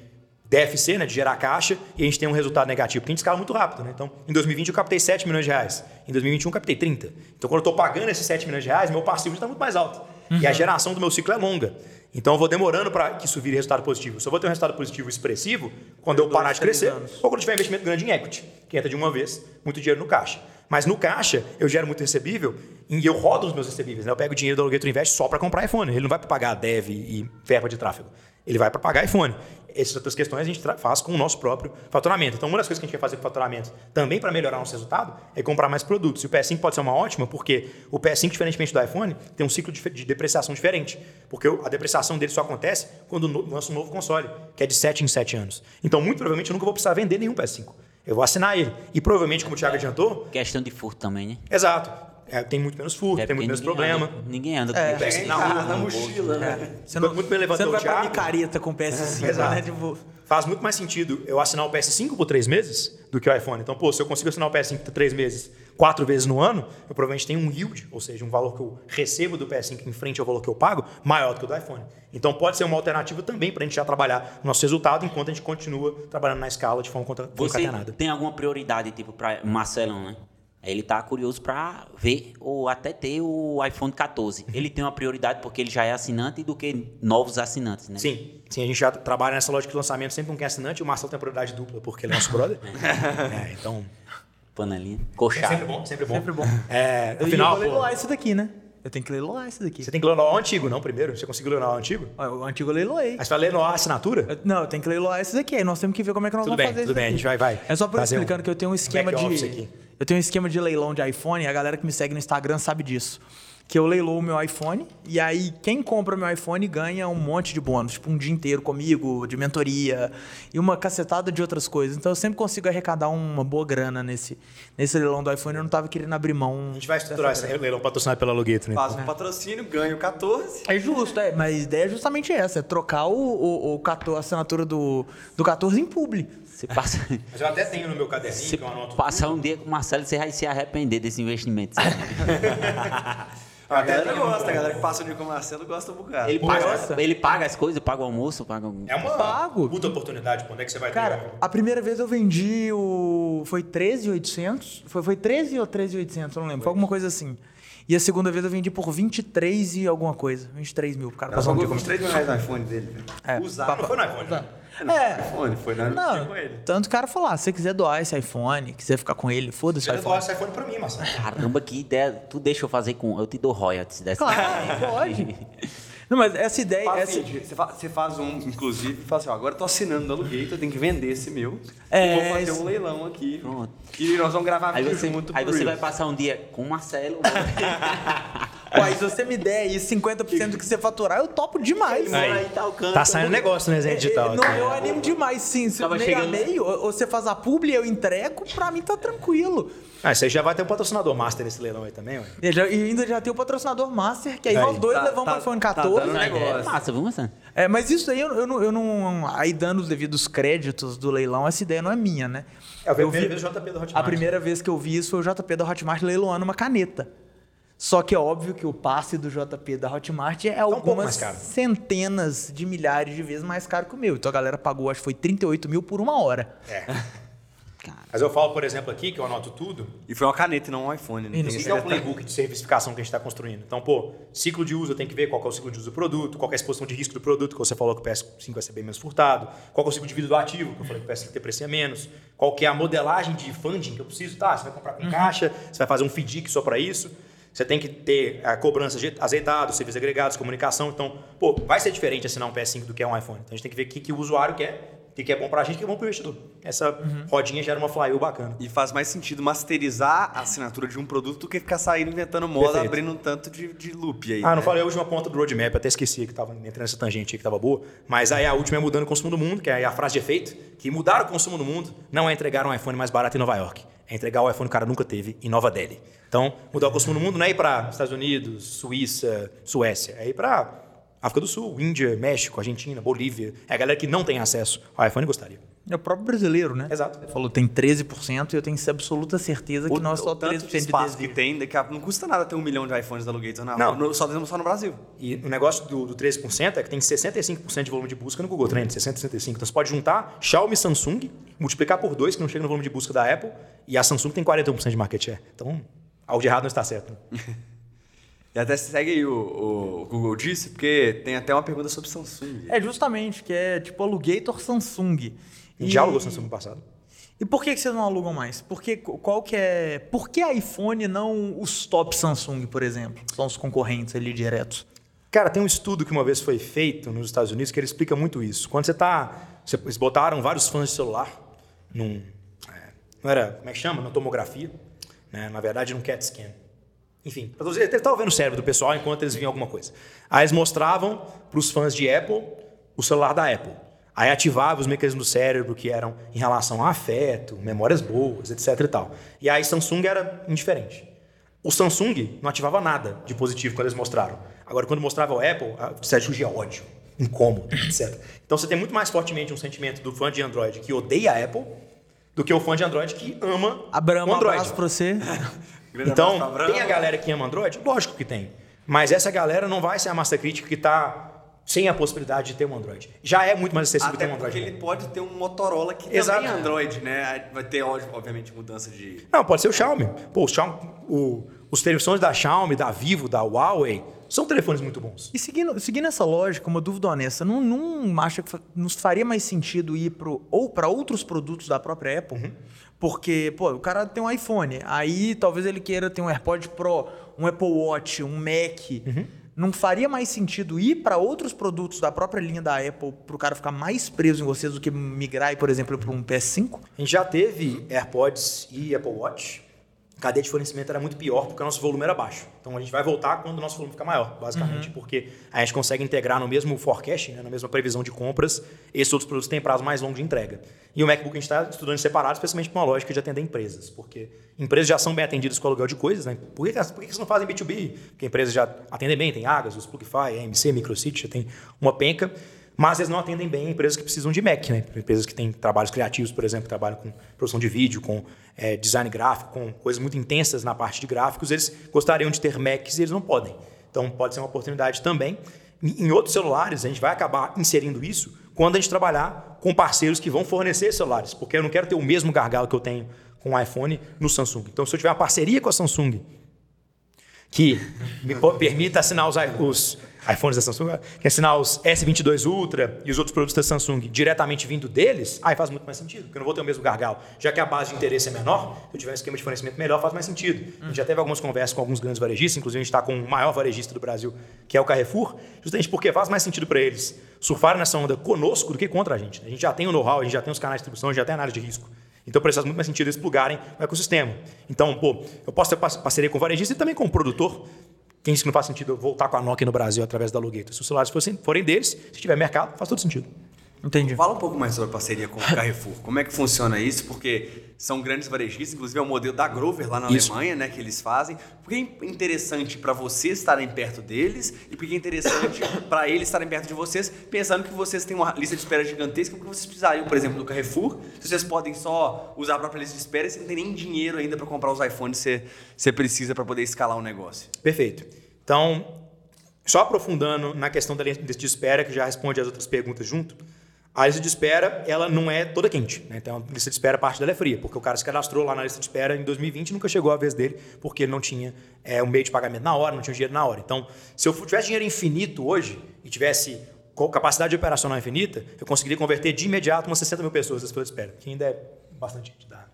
Speaker 3: DFC, né, de gerar caixa, e a gente tem um resultado negativo? Porque a gente escala muito rápido. Né? Então, em 2020 eu captei 7 milhões de reais. Em 2021 eu captei 30. Então, quando eu estou pagando esses 7 milhões de reais, meu passivo já está muito mais alto. E a geração do meu ciclo é longa. Então, eu vou demorando para que isso vire resultado positivo. Eu só vou ter um resultado positivo expressivo quando eu parar de crescer
Speaker 2: anos.
Speaker 3: ou quando tiver investimento grande em equity, que entra de uma vez, muito dinheiro no caixa. Mas no caixa, eu gero muito recebível e eu rodo os meus recebíveis. Né? Eu pego o dinheiro do Alugator Invest só para comprar iPhone. Ele não vai para pagar dev e verba de tráfego. Ele vai para pagar iPhone. Essas outras questões a gente faz com o nosso próprio faturamento. Então, uma das coisas que a gente quer fazer com o faturamento, também para melhorar nosso resultado, é comprar mais produtos. E o PS5 pode ser uma ótima, porque o PS5, diferentemente do iPhone, tem um ciclo de de depreciação diferente. Porque a depreciação dele só acontece quando lança um novo console, que é de 7 em 7 anos. Então, muito provavelmente, eu nunca vou precisar vender nenhum PS5. Eu vou assinar ele. E provavelmente, como o Thiago adiantou,
Speaker 4: Questão de furto também, né?
Speaker 3: exato. É, tem muito menos furto,
Speaker 4: É
Speaker 3: tem muito menos problema.
Speaker 4: anda- ninguém anda
Speaker 2: É.
Speaker 4: com
Speaker 1: Pega
Speaker 4: PS5
Speaker 1: em
Speaker 4: na rua,
Speaker 1: na mochila, né?
Speaker 2: Você não,
Speaker 3: Muito bem
Speaker 2: você não vai
Speaker 3: o
Speaker 2: pra micareta com PS5,
Speaker 3: Exato.
Speaker 2: né? Tipo,
Speaker 3: Faz muito mais sentido eu assinar o PS5 por três meses do que o iPhone. Então, pô, se eu consigo assinar o PS5 por três meses, quatro vezes no ano, eu provavelmente tenho um yield, ou seja, um valor que eu recebo do PS5 em frente ao valor que eu pago, maior do que o do iPhone. Então, pode ser uma alternativa também para a gente já trabalhar no nosso resultado enquanto a gente continua trabalhando na escala de forma contra-
Speaker 4: Você
Speaker 3: concatenada.
Speaker 4: tem alguma prioridade, tipo, para Marcelão, né? Ele tá curioso para ver ou até ter o iPhone 14. Ele tem uma prioridade porque ele já é assinante do que novos assinantes, né?
Speaker 3: Sim, sim, a gente já trabalha nessa lógica de lançamento sempre com quem é assinante. O Marcelo tem prioridade dupla porque ele é nosso brother. É, então,
Speaker 4: Panelinha.
Speaker 3: é
Speaker 4: Coxado.
Speaker 3: sempre bom, sempre bom.
Speaker 2: Sempre bom.
Speaker 3: É,
Speaker 2: eu
Speaker 3: afinal,
Speaker 2: vou
Speaker 3: pô,
Speaker 2: leiloar isso daqui, né? Eu tenho que leiloar isso daqui.
Speaker 3: você tem que leiloar o antigo, não primeiro? Você conseguiu leiloar o antigo?
Speaker 2: O antigo eu leiloei.
Speaker 3: Mas você vai leiloar a assinatura?
Speaker 2: Eu- Não, eu tenho que leiloar esse daqui. Aí nós temos que ver como é que nós
Speaker 3: Tudo
Speaker 2: vamos
Speaker 3: bem,
Speaker 2: fazer
Speaker 3: tudo
Speaker 2: isso
Speaker 3: bem, a gente vai- vai
Speaker 2: É só pra
Speaker 3: fazer um
Speaker 2: explicando que eu tenho um esquema de.
Speaker 3: aqui.
Speaker 2: Eu tenho um esquema de leilão de iPhone, a galera que me segue no Instagram sabe disso. Que eu leiloo o meu iPhone, e aí quem compra meu iPhone ganha um monte de bônus, tipo um dia inteiro comigo, de mentoria, e uma cacetada de outras coisas. Então eu sempre consigo arrecadar uma boa grana nesse, nesse leilão do iPhone. Eu não tava querendo abrir mão.
Speaker 3: A gente vai estruturar esse leilão patrocinado pela Alugueto, né?
Speaker 1: Faz um patrocínio, ganha o 14.
Speaker 2: É justo, é, mas a ideia é justamente essa: é trocar o, o, o 14 a assinatura do, do 14 em publi.
Speaker 4: Você passa,
Speaker 3: Mas eu até tenho no meu caderninho,
Speaker 4: você
Speaker 3: que eu anoto
Speaker 4: passar um dia com o Marcelo, você vai se arrepender desse investimento.
Speaker 1: A galera gosta, a galera que passa o dia com o Marcelo gosta um bocado.
Speaker 4: Ele paga,
Speaker 2: Nossa.
Speaker 4: ele paga as coisas, paga o almoço, paga o...
Speaker 3: É uma
Speaker 2: Pago.
Speaker 3: puta oportunidade. Quando é que você vai ter?
Speaker 2: Cara, a primeira vez eu vendi o. Foi 13,800? Foi, foi 13 ou 13,800? Eu não lembro. Foi alguma coisa assim. E a segunda vez eu vendi por 23 e alguma coisa. 23 mil. O cara passou um dia
Speaker 1: uns 3 mil reais no iPhone dele. velho.
Speaker 2: É,
Speaker 3: Usar não foi no iPhone. né?
Speaker 2: É.
Speaker 1: iPhone, foi na
Speaker 2: Não,
Speaker 1: com ele.
Speaker 2: tanto o cara falou: ah, se você quiser doar esse iPhone, quiser ficar com ele, foda-se
Speaker 3: Você doar esse iPhone pra mim, Marcelo.
Speaker 4: Caramba, que ideia. Tu deixa eu fazer com... Eu te dou royalties dessa.
Speaker 2: Claro, pode. Não, mas essa ideia.
Speaker 1: Faz
Speaker 2: Essa...
Speaker 1: você, fa- você faz um, inclusive, e fala assim, ó, agora eu tô assinando da Alugator, eu tenho que vender esse meu.
Speaker 2: É,
Speaker 1: e vou fazer um leilão aqui.
Speaker 4: Pronto.
Speaker 1: E nós vamos gravar
Speaker 4: Aí você,
Speaker 1: junto
Speaker 4: aí você vai passar um dia com o Marcelo.
Speaker 2: Ué, se você me der aí 50% do que você faturar, eu topo demais.
Speaker 3: Aí.
Speaker 4: Aí tá o canto.
Speaker 3: Tá saindo negócio no Resenha Digital.
Speaker 2: É, não, eu animo demais, sim. Se
Speaker 4: Tava
Speaker 2: meio a
Speaker 4: chegando-
Speaker 2: meio, ou você faz a publi, eu entrego, pra mim tá tranquilo.
Speaker 3: Ah, você já vai ter um patrocinador master nesse leilão aí também, ué.
Speaker 2: E, ainda já tem o patrocinador Master, que aí,
Speaker 3: Aí.
Speaker 2: nós dois
Speaker 1: Tá-
Speaker 2: levamos
Speaker 1: tá-
Speaker 2: o iPhone
Speaker 1: tá
Speaker 2: 14.
Speaker 1: dando
Speaker 4: É
Speaker 1: negócio.
Speaker 4: massa, viu, Marcelo?
Speaker 2: É, mas isso aí eu, eu não, eu não- Aí dando os devidos créditos do leilão, essa ideia não é minha, né?
Speaker 3: É, eu vi a
Speaker 2: Eu
Speaker 3: primeira
Speaker 2: vi-
Speaker 3: vez o JP do Hotmart.
Speaker 2: A primeira vez que eu vi isso foi o JP da Hotmart leiloando uma caneta. Só que é óbvio que o passe do JP da Hotmart é
Speaker 3: um pouco
Speaker 2: algumas
Speaker 3: caro.
Speaker 2: centenas de milhares de vezes mais caro que o meu. Então a galera pagou, acho que foi 38 mil por uma hora.
Speaker 3: É. Mas eu falo, por exemplo, aqui, que eu anoto tudo,
Speaker 1: E foi uma caneta e não um iPhone, né?
Speaker 3: Isso é o
Speaker 1: detalhe.
Speaker 3: playbook de servicificação que a gente está construindo. Então, pô, ciclo de uso eu tenho que ver qual é o ciclo de uso do produto, qual é a exposição de risco do produto, que você falou que o PS5 vai ser bem menos furtado, qual que é o ciclo de vida do ativo, que eu falei que o PS5 deprecia menos, qual que é a modelagem de funding que eu preciso, tá? Você vai comprar com caixa, você vai fazer um FDIC só para isso, você tem que ter a cobrança aje- azeitada, os serviços agregados, comunicação. Então, pô, vai ser diferente assinar um PS5 do que é um iPhone. Então, a gente tem que ver o que, que o usuário quer, que, que é bom para a gente o que é bom para o investidor. Essa rodinha gera uma flywheel bacana.
Speaker 1: E faz mais sentido masterizar a assinatura de um produto do que ficar saindo inventando moda,
Speaker 3: Perfeito.
Speaker 1: abrindo um tanto de, de loop aí.
Speaker 3: Ah, não
Speaker 1: né?
Speaker 3: falei a última ponta do roadmap, até esqueci que tava entrando nessa tangente aí que tava boa. Mas aí a última é mudando o consumo do mundo, que é a frase de efeito, que mudar o consumo do mundo não é entregar um iPhone mais barato em Nova York, é entregar o iPhone que o cara nunca teve em Nova Delhi. Então, mudar o consumo do mundo não é ir para Estados Unidos, Suíça, Suécia, é ir para África do Sul, Índia, México, Argentina, Bolívia. É a galera que não tem acesso ao iPhone e gostaria.
Speaker 2: É o próprio brasileiro, né?
Speaker 3: Exato.
Speaker 2: Você falou tem 13% e eu tenho absoluta certeza que não é só
Speaker 1: o tanto
Speaker 2: 13%
Speaker 1: de
Speaker 2: de
Speaker 1: espaço que tem, daqui a, não custa nada ter um milhão de iPhones da Lugator, não.
Speaker 3: Não.
Speaker 1: No- só temos só no Brasil.
Speaker 3: E o negócio do, do 13% é que tem 65% de volume de busca no Google Trends, 60, 65. Então você pode juntar Xiaomi e Samsung, multiplicar por dois, que não chega no volume de busca da Apple, e a Samsung tem 41% de market share. Então, algo de errado não está certo. né?
Speaker 1: E até segue aí o, o, Google disse, porque tem até uma pergunta sobre Samsung.
Speaker 2: É justamente, que é tipo alugator Samsung.
Speaker 3: Gente já alugou Samsung no passado.
Speaker 2: E por que, que vocês não alugam mais? Por que, qual que é. Por que iPhone e não os top Samsung, por exemplo? São os concorrentes ali diretos.
Speaker 3: Cara, tem um estudo que uma vez foi feito nos Estados Unidos que ele explica muito isso. Quando você está. Eles botaram vários fãs de celular num. é, não era. Como é que chama? Na tomografia. Né? Na verdade, num CAT scan. Enfim, eles estavam vendo o cérebro do pessoal enquanto eles viam alguma coisa. Aí eles mostravam para os fãs de Apple o celular da Apple. Aí ativava os mecanismos do cérebro que eram em relação a afeto, memórias boas, etc e tal. E aí Samsung era indiferente. O Samsung não ativava nada de positivo quando eles mostraram. Agora, quando mostrava o Apple, você surgia ódio, incômodo, etc. Então você tem muito mais fortemente um sentimento do fã de Android que odeia a Apple do que o fã de Android que ama
Speaker 2: Abraão,
Speaker 3: o
Speaker 2: um
Speaker 3: Android.
Speaker 2: abraço pra você.
Speaker 1: Grande
Speaker 3: Então,
Speaker 1: abraço
Speaker 3: tem a galera que ama Android? Lógico que tem. Mas essa galera não vai ser a massa crítica que está sem a possibilidade de ter um Android. Já é muito mais acessível
Speaker 1: Até
Speaker 3: ter um
Speaker 1: porque
Speaker 3: Android.
Speaker 1: ele pode ter um Motorola que
Speaker 3: Exato.
Speaker 1: também é Android, né? Vai ter, obviamente, mudança de...
Speaker 3: Não, pode ser o Xiaomi. Pô, o Xiaomi, o- os telefones da Xiaomi, da Vivo, da Huawei, são telefones muito bons.
Speaker 2: E seguindo, seguindo essa lógica, uma dúvida honesta, não, não acha que nos faria mais sentido ir pro, ou para outros produtos da própria Apple? Porque, pô, o cara tem um iPhone, aí talvez ele queira ter um AirPod Pro, um Apple Watch, um Mac. Não faria mais sentido ir para outros produtos da própria linha da Apple para o cara ficar mais preso em vocês do que migrar, por exemplo, para um PS5?
Speaker 3: A gente já teve AirPods e Apple Watch. Cadeia de fornecimento era muito pior porque o nosso volume era baixo. Então a gente vai voltar quando o nosso volume ficar maior, basicamente, porque a gente consegue integrar no mesmo forecast, né, na mesma previsão de compras, esses outros produtos têm prazo mais longo de entrega. E o MacBook a gente está estudando separado, especialmente para uma lógica de atender empresas, porque empresas já são bem atendidas com aluguel de coisas, né? Por que, por que vocês não fazem B2B? Porque empresas já atendem bem, tem Agas, os Plugify, AMC, Microcity, já tem uma penca. Mas eles não atendem bem empresas que precisam de Mac, né? Empresas que têm trabalhos criativos, por exemplo, trabalham com produção de vídeo, com eh, design gráfico, com coisas muito intensas na parte de gráficos, eles gostariam de ter Macs e eles não podem. Então pode ser uma oportunidade também. Em outros celulares, a gente vai acabar inserindo isso quando a gente trabalhar com parceiros que vão fornecer celulares, porque eu não quero ter o mesmo gargalo que eu tenho com o iPhone no Samsung. Então, se eu tiver uma parceria com a Samsung que me permita assinar os, os iPhones da Samsung, que assinar os S22 Ultra e os outros produtos da Samsung diretamente vindo deles, aí faz muito mais sentido, porque eu não vou ter o mesmo gargalo. Já que a base de interesse é menor, se eu tiver um esquema de fornecimento melhor, faz mais sentido. A gente já teve algumas conversas com alguns grandes varejistas, inclusive a gente está com o maior varejista do Brasil, que é o Carrefour, justamente porque faz mais sentido para eles surfarem nessa onda conosco do que contra a gente. A gente já tem o know-how, a gente já tem os canais de distribuição, a gente já tem a análise de risco. Então, faz muito mais sentido eles plugarem o ecossistema. Então, pô, eu posso ter par- parceria com o varejista e também com o produtor. Quem disse que não faz sentido voltar com a Nokia no Brasil através da Logator? Se os celulares forem deles, se tiver mercado, faz todo sentido.
Speaker 2: Entendi.
Speaker 1: Fala um pouco mais sobre a parceria com o Carrefour. Como é que funciona isso? Porque são grandes varejistas, inclusive é o modelo da Grover lá na
Speaker 3: Isso.
Speaker 1: Alemanha, né, que eles fazem. Por que é interessante para vocês estarem perto deles e por que é interessante para eles estarem perto de vocês, pensando que vocês têm uma lista de espera gigantesca, porque vocês precisariam, por exemplo, do Carrefour, se vocês podem só usar a própria lista de espera e você não tem nem dinheiro ainda para comprar os iPhones que você, você precisa para poder escalar o negócio.
Speaker 3: Perfeito. Então, só aprofundando na questão da lista de espera, que já responde as outras perguntas junto, a lista de espera ela não é toda quente. Né? Então, a lista de espera, parte dela é fria, porque o cara se cadastrou lá na lista de espera em 2020 e nunca chegou a vez dele, porque ele não tinha é, um meio de pagamento na hora, não tinha dinheiro na hora. Então, se eu tivesse dinheiro infinito hoje e tivesse capacidade operacional infinita, eu conseguiria converter de imediato umas 60 mil pessoas nessa fila de espera, que ainda é bastante gente, dá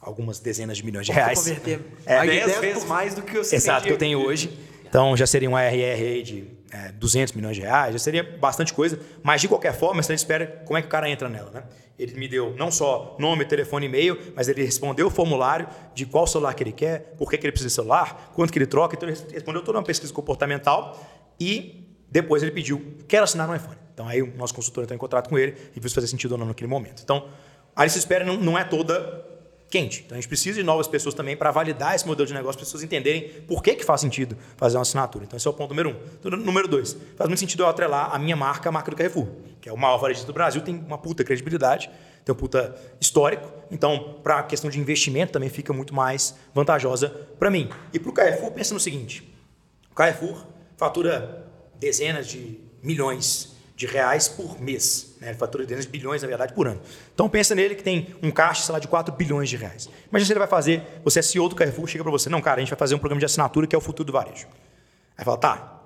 Speaker 3: algumas dezenas de milhões de reais.
Speaker 2: converter
Speaker 3: É,
Speaker 2: Aí
Speaker 1: 10
Speaker 2: dez
Speaker 1: vezes
Speaker 2: por-
Speaker 1: mais do que você
Speaker 3: Exato, que eu tenho hoje. Então já seria um ARR aí de é, 200 milhões de reais, já seria bastante coisa. Mas de qualquer forma, você espera como é que o cara entra nela, né? Ele me deu não só nome, telefone e-mail, mas ele respondeu o formulário de qual celular que ele quer, por que, que ele precisa de celular, quanto que ele troca. Então ele respondeu toda uma pesquisa comportamental e depois ele pediu, quero assinar no iPhone. Então aí o nosso consultor entrou em contato com ele e viu se fazia sentido ou não naquele momento. Então a lista espera não, não é toda quente. Então a gente precisa de novas pessoas também para validar esse modelo de negócio, para as pessoas entenderem por que, que faz sentido fazer uma assinatura. Então esse é o ponto número um. Então, número dois, faz muito sentido eu atrelar a minha marca, a marca do Carrefour, que é o maior varejista do Brasil, tem uma puta credibilidade, tem um puta histórico. Então, para a questão de investimento também fica muito mais vantajosa para mim. E para o Carrefour, pensa no seguinte: o Carrefour fatura dezenas de milhões de reais por mês. Né? Ele fatura dezenas de bilhões, na verdade, por ano. Então pensa nele que tem um caixa, sei lá, de 4 bilhões de reais. Imagina se ele vai fazer, você é CEO do Carrefour, chega para você, não, cara, a gente vai fazer um programa de assinatura que é o futuro do varejo. Aí fala, tá,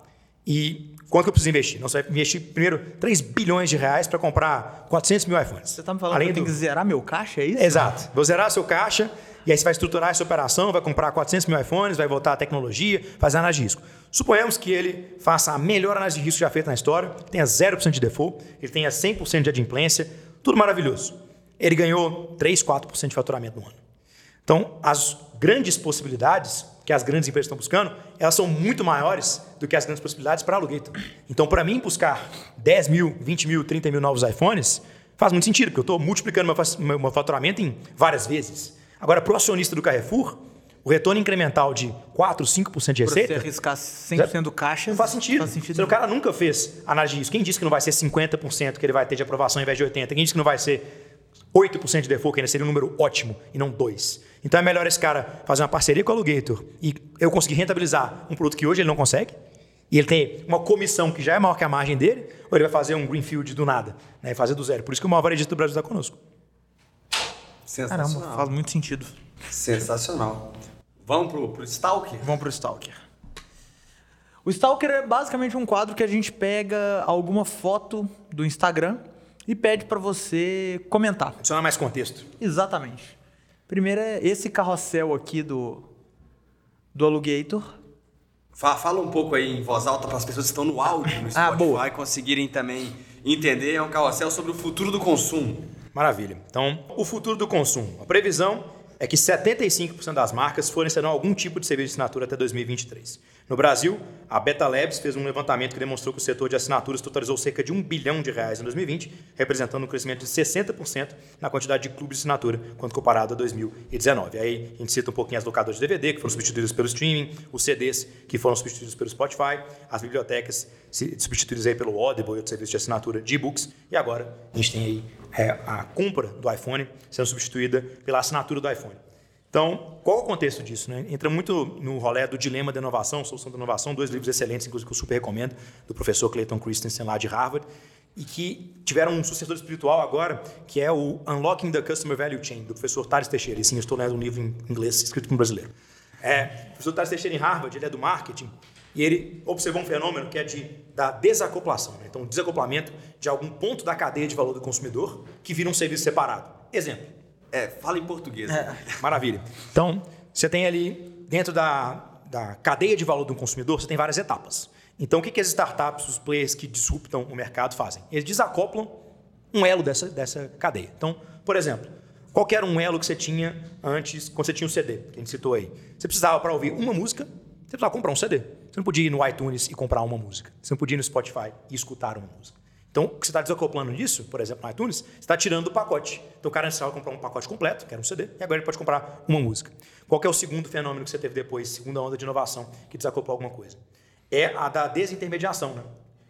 Speaker 3: e quanto que eu preciso investir? Não, você vai investir primeiro 3 bilhões de reais para comprar 400 mil iPhones.
Speaker 2: Você está me falando
Speaker 3: Além
Speaker 2: que eu tenho
Speaker 3: do...
Speaker 2: que zerar meu caixa, é isso?
Speaker 3: Exato. Vou zerar seu caixa e aí você vai estruturar essa operação, vai comprar 400 mil iPhones, vai voltar a tecnologia, fazer análise de risco. Suponhamos que ele faça a melhor análise de risco já feita na história, tenha 0% de default, ele tenha 100% de adimplência, tudo maravilhoso. Ele ganhou 3, 4% de faturamento no ano. Então, as grandes possibilidades que as grandes empresas estão buscando, elas são muito maiores do que as grandes possibilidades para aluguel. Então, para mim, buscar 10 mil, 20 mil, 30 mil novos iPhones faz muito sentido, porque eu estou multiplicando meu faturamento em várias vezes. Agora, para o acionista do Carrefour, o retorno incremental de 4, 5% de receita.
Speaker 2: Pra você arriscar 100% do caixa.
Speaker 3: Não faz sentido.
Speaker 2: Faz sentido.
Speaker 3: Se o cara nunca fez análise disso, quem disse que não vai ser 50% que ele vai ter de aprovação ao invés de 80%? Quem disse que não vai ser 8% de default, que ainda seria um número ótimo, e não 2%? Então é melhor esse cara fazer uma parceria com o Alugator e eu conseguir rentabilizar um produto que hoje ele não consegue, e ele tem uma comissão que já é maior que a margem dele, ou ele vai fazer um greenfield do nada, né? fazer do zero. Por isso que o maior varejista do Brasil está conosco.
Speaker 2: Caramba, faz muito sentido.
Speaker 1: Sensacional. Vamos pro, pro Stalker?
Speaker 2: Vamos pro Stalker. O Stalker é basicamente um quadro que a gente pega alguma foto do Instagram e pede para você comentar.
Speaker 3: Adiciona mais contexto.
Speaker 2: Exatamente. Primeiro é esse carrossel aqui do, do Alugator.
Speaker 1: Fala, fala um pouco aí em voz alta para as pessoas que estão no áudio no Spotify
Speaker 2: Ah, boa.
Speaker 1: conseguirem também entender. É um carrossel sobre o futuro do consumo.
Speaker 3: Maravilha. Então, o futuro do consumo. A previsão é que 75% das marcas fornecerão algum tipo de serviço de assinatura até 2023. No Brasil, a Beta Labs fez um levantamento que demonstrou que o setor de assinaturas totalizou cerca de 1 bilhão de reais em 2020, representando um crescimento de 60% na quantidade de clubes de assinatura quando comparado a 2019. Aí a gente cita um pouquinho as locadoras de DVD, que foram substituídas pelo streaming, os CDs, que foram substituídos pelo Spotify, as bibliotecas substituídas aí pelo Audible e outros serviços de assinatura de e-books, e agora a gente tem aí é, a compra do iPhone sendo substituída pela assinatura do iPhone. Então, qual o contexto disso? Né? Entra muito no rolê do Dilema da Inovação, Solução da Inovação, dois livros excelentes, inclusive que eu super recomendo, do professor Clayton Christensen lá de Harvard, e que tiveram um sucessor espiritual agora, que é o Unlocking the Customer Value Chain, do professor Thales Teixeira. E sim, eu estou lendo um livro em inglês escrito por um brasileiro. É, o professor Thales Teixeira em Harvard, ele é do marketing, e ele observou um fenômeno que é de, da desacoplação. Né? Então, desacoplamento de algum ponto da cadeia de valor do consumidor que vira um serviço separado. Exemplo.
Speaker 1: É, fala em português.
Speaker 3: É. Maravilha. Então, você tem ali, dentro da, da cadeia de valor do consumidor, você tem várias etapas. Então, o que, que as startups, os players que disruptam o mercado fazem? Eles desacoplam um elo dessa, dessa cadeia. Então, por exemplo, qual era um elo que você tinha antes, quando você tinha o um CD, que a gente citou aí? Você precisava, para ouvir uma música, você precisava comprar um CD. Você não podia ir no iTunes e comprar uma música. Você não podia ir no Spotify e escutar uma música. Então, o que você está desacoplando disso, por exemplo, no iTunes, você está tirando do pacote. Então, o cara precisava comprar um pacote completo, que era um CD, e agora ele pode comprar uma música. Qual é o segundo fenômeno que você teve depois, segunda onda de inovação, que desacoplou alguma coisa? É a da desintermediação, né?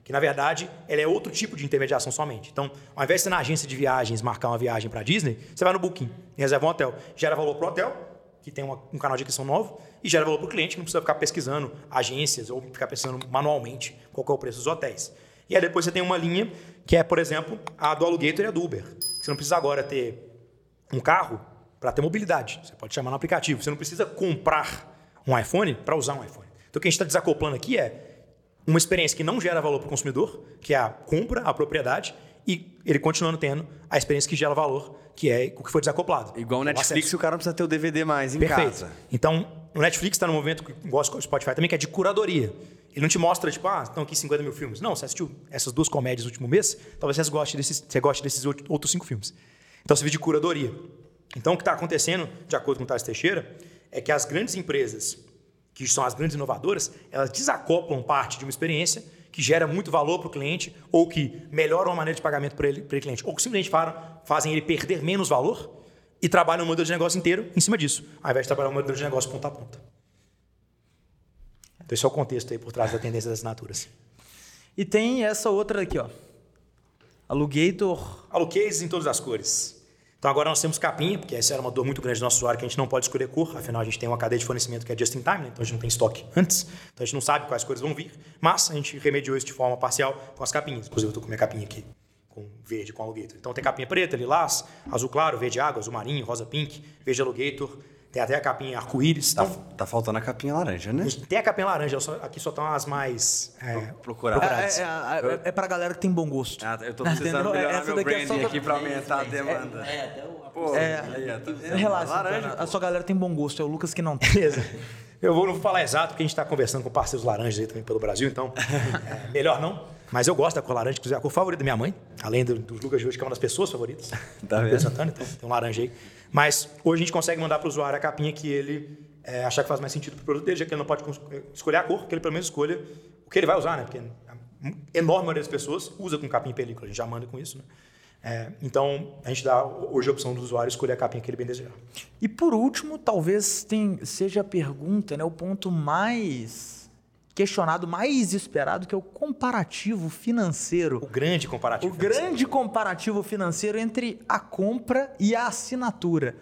Speaker 3: Que, na verdade, ela é outro tipo de intermediação somente. Então, ao invés de você na agência de viagens marcar uma viagem para Disney, você vai no Booking e reserva um hotel. Gera valor para o hotel, que tem uma, um canal de aquisição novo, e gera valor para o cliente, que não precisa ficar pesquisando agências ou ficar pensando manualmente qual é o preço dos hotéis. E aí depois você tem uma linha que é, por exemplo, a do Alugator e a do Uber. Você não precisa agora ter um carro para ter mobilidade. Você pode chamar no aplicativo. Você não precisa comprar um iPhone para usar um iPhone. Então o que a gente está desacoplando aqui é uma experiência que não gera valor para o consumidor, que é a compra, a propriedade, e ele continuando tendo a experiência que gera valor, que é o que foi desacoplado.
Speaker 1: Igual o Netflix, o, o cara não precisa ter o DVD mais em
Speaker 3: Perfeito.
Speaker 1: casa.
Speaker 3: Então, o Netflix está num movimento que gosta do Spotify também, que é de curadoria. Ele não te mostra, tipo, ah, estão aqui 50 mil filmes. Não, você assistiu essas duas comédias no último mês, talvez você goste desses, você goste desses outros cinco filmes. Então, você vive de curadoria. Então, o que está acontecendo, de acordo com o Thales Teixeira, é que as grandes empresas, que são as grandes inovadoras, elas desacoplam parte de uma experiência que gera muito valor para o cliente, ou que melhora a maneira de pagamento para ele, o cliente, ou que simplesmente fazem ele perder menos valor e trabalham o modelo de negócio inteiro em cima disso, ao invés de trabalhar o modelo de negócio ponta a ponta. Então, esse é o contexto aí por trás da tendência das assinaturas.
Speaker 2: E tem essa outra aqui, ó. Alugator.
Speaker 3: Alucases em todas as cores. Então agora nós temos capinha, porque essa era uma dor muito grande do nosso usuário, que a gente não pode escolher cor, afinal a gente tem uma cadeia de fornecimento que é just in time, né? então a gente não tem estoque antes, então a gente não sabe quais cores vão vir, mas a gente remediou isso de forma parcial com as capinhas. Inclusive eu estou com minha capinha aqui, com verde, com alligator. Então tem capinha preta, lilás, azul claro, verde água, azul marinho, rosa pink, verde alligator, tem até a capinha arco-íris.
Speaker 1: Tá,
Speaker 3: Então,
Speaker 1: tá faltando a capinha laranja, né?
Speaker 3: tem a capinha laranja, só- aqui só estão as mais é,
Speaker 1: Procurar.
Speaker 3: procuradas.
Speaker 2: É, é, é, é pra galera que tem bom gosto.
Speaker 1: Ah, eu tô precisando
Speaker 2: Entendeu?
Speaker 1: melhorar
Speaker 2: Essa
Speaker 1: meu
Speaker 2: daqui é só
Speaker 1: branding
Speaker 2: da-
Speaker 1: aqui pra aumentar a demanda.
Speaker 4: É, até o.
Speaker 1: Pô,
Speaker 2: É,
Speaker 1: aí, ó, tá?
Speaker 2: Relaxa,
Speaker 1: laranja.
Speaker 2: Santana, a sua galera tem bom gosto, é o Lucas que não tem.
Speaker 3: Beleza. Eu vou não vou falar exato, porque a gente está conversando com parceiros laranjas aí também pelo Brasil, então é, melhor não. Mas eu gosto da cor laranja, inclusive é a cor favorita da minha mãe, além do, do Lucas de hoje, que é uma das pessoas favoritas.
Speaker 1: Tá
Speaker 3: do
Speaker 1: vendo?
Speaker 3: Santana, então tem um laranja aí. Mas hoje a gente consegue mandar para o usuário a capinha que ele é, achar que faz mais sentido para o produto dele, já que ele não pode cons- escolher a cor, que ele pelo menos escolha o que ele vai usar, né? Porque a enorme maioria das pessoas usa com capinha em película, a gente já manda com isso, né? É, então, a gente dá hoje a opção do usuário escolher a capinha que ele bem desejar.
Speaker 2: E por último, talvez tem, seja a pergunta, né, o ponto mais questionado, mais esperado, que é o comparativo financeiro.
Speaker 3: O grande comparativo.
Speaker 2: O grande comparativo financeiro entre a compra e a assinatura.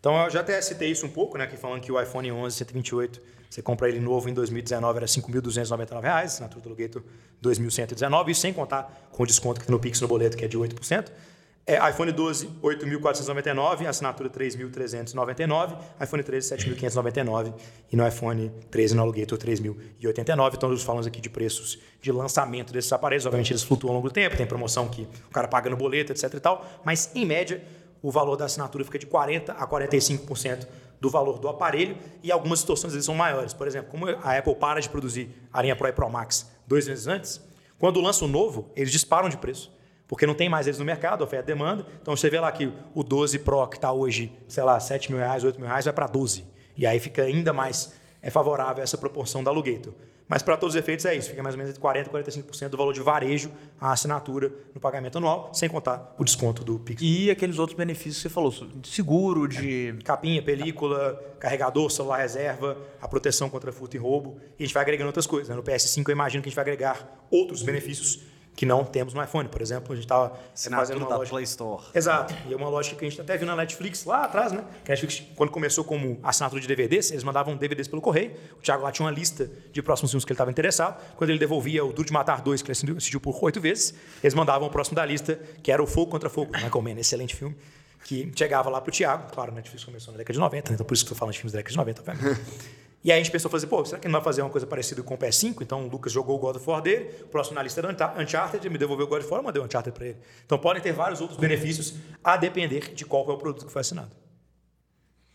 Speaker 3: Então eu já até citei isso um pouco, né? Aqui falando que o iPhone 11 128, você compra ele novo em 2019 era 5.299 reais, assinatura do Lugator 2.119, isso sem contar com o desconto que tem no Pix no boleto que é de 8%. É, iPhone 12 8.499, assinatura 3.399, iPhone 13 7.599 e no iPhone 13 no Alugator 3.089. Então nós falamos aqui de preços de lançamento desses aparelhos, obviamente eles flutuam ao longo do tempo, tem promoção que o cara paga no boleto, etc e tal, mas em média o valor da assinatura fica de 40% a 45% do valor do aparelho e algumas distorções eles são maiores. Por exemplo, como a Apple para de produzir a linha Pro e Pro Max dois meses antes, quando lança o novo, eles disparam de preço. Porque não tem mais eles no mercado, oferta e demanda. Então você vê lá que o 12 Pro, que está hoje, sei lá, 7 mil reais, 8 mil reais, vai para 12. E aí fica ainda mais é favorável essa proporção da Alugator. Mas para todos os efeitos é isso, fica mais ou menos entre 40% e 45% do valor de varejo a assinatura no pagamento anual, sem contar o desconto do Pix.
Speaker 2: E aqueles outros benefícios que você falou, de seguro, de.
Speaker 3: capinha, película, carregador, celular reserva, a proteção contra furto e roubo. E a gente vai agregando outras coisas. né? No PS5 eu imagino que a gente vai agregar outros benefícios que não temos no iPhone. Por exemplo, a gente estava fazendo
Speaker 1: Assinatura
Speaker 3: uma
Speaker 1: da
Speaker 3: loja...
Speaker 1: Play Store.
Speaker 3: Exato. E é uma lógica que a gente até viu na Netflix lá atrás, né? Que a Netflix, quando começou como assinatura de DVDs, eles mandavam DVDs pelo correio. O Thiago lá tinha uma lista de próximos filmes que ele estava interessado. Quando ele devolvia o Duro de Matar 2, que ele assistiu- por oito vezes, eles mandavam o próximo da lista, que era o Fogo contra Fogo, do Michael Mann, excelente filme, que chegava lá pro Thiago. Claro, a Netflix começou na década de 90, né? então por isso que eu tô falando de filmes da década de 90, obviamente. E aí a gente pensou fazer, pô, será que não vai fazer uma coisa parecida com o PS5? Então o Lucas jogou o God of War dele, o próximo na lista era Uncharted, ele me devolveu o God of War, eu mandei o Uncharted para ele. Então podem ter vários outros benefícios a depender de qual é o produto que foi assinado.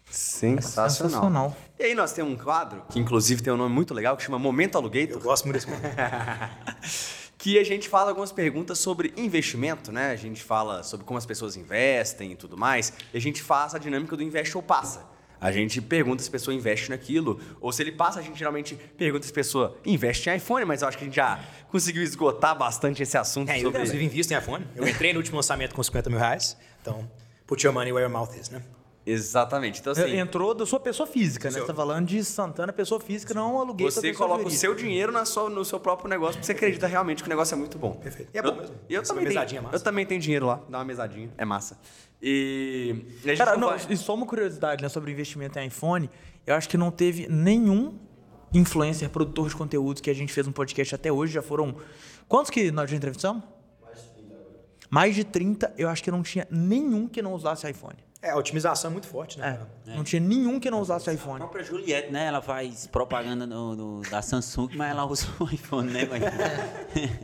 Speaker 1: Sensacional.
Speaker 2: Sensacional.
Speaker 1: E aí nós temos um quadro, que inclusive tem um nome muito legal, que chama Momento
Speaker 3: Eu
Speaker 1: Alugator,
Speaker 3: gosto muito desse momento.
Speaker 1: que a gente fala algumas perguntas sobre investimento, né? A gente fala sobre como as pessoas investem e tudo mais, e a gente faz a dinâmica do investe ou passa. A gente pergunta se a pessoa investe naquilo, ou se ele passa, a gente geralmente pergunta se a pessoa investe em iPhone, mas eu acho que a gente já conseguiu esgotar bastante esse assunto
Speaker 3: É, eu
Speaker 1: sobre...
Speaker 3: inclusive invisto em iPhone. Eu entrei no último lançamento com 50 mil reais. Então, put your money where your mouth is, né?
Speaker 1: Exatamente. Então, assim,
Speaker 2: Entrou da sua pessoa física, né?
Speaker 3: Seu-
Speaker 2: Você tá falando de Santana, pessoa física, não aluguei
Speaker 1: Você
Speaker 2: pessoa
Speaker 1: coloca o
Speaker 2: jurídica.
Speaker 1: seu dinheiro na sua- no seu próprio negócio porque você acredita realmente que o negócio é muito bom.
Speaker 3: Perfeito. E é bom mesmo.
Speaker 1: E eu,
Speaker 3: Essa
Speaker 1: também tenho,
Speaker 3: é massa.
Speaker 1: eu também tenho dinheiro lá, dá uma mesadinha, é massa. E, e
Speaker 2: Cara,
Speaker 1: não vai-
Speaker 2: e só uma curiosidade né, sobre investimento em iPhone. Eu acho que não teve nenhum influencer, produtor de conteúdo que a gente fez um podcast até hoje. Já foram. Quantos que nós já entrevistamos? Mais de 30. Eu acho que não tinha nenhum que não usasse iPhone.
Speaker 3: É, a otimização é muito forte, né?
Speaker 2: É, não tinha nenhum que não usasse
Speaker 4: A
Speaker 2: iPhone.
Speaker 4: própria Juliette, né? Ela faz propaganda no, no- da Samsung, mas ela usa o iPhone, né? Mas,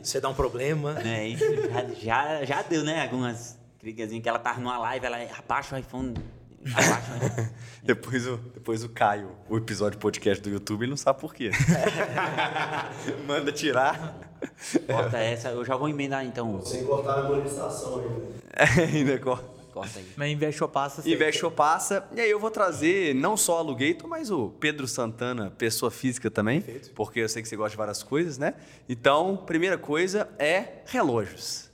Speaker 3: Você dá um problema.
Speaker 4: Isso já, já, já deu, né? Algumas críticas que ela tava numa live, ela abaixa o iPhone. Abaixa o iPhone.
Speaker 1: Depois o, depois o Caio, o episódio podcast do YouTube, ele não sabe por quê. Manda tirar.
Speaker 4: Corta essa, eu já vou emendar então.
Speaker 5: Sem cortar a monetização ainda.
Speaker 1: É, ainda corta.
Speaker 4: Corta aí.
Speaker 2: Mas investe ou passa.
Speaker 1: Investe ou passa. E aí eu vou trazer não só o Alugator, mas o Pedro Santana, pessoa física também. Porque eu sei que você gosta de várias coisas, né? Então, primeira coisa é relógios.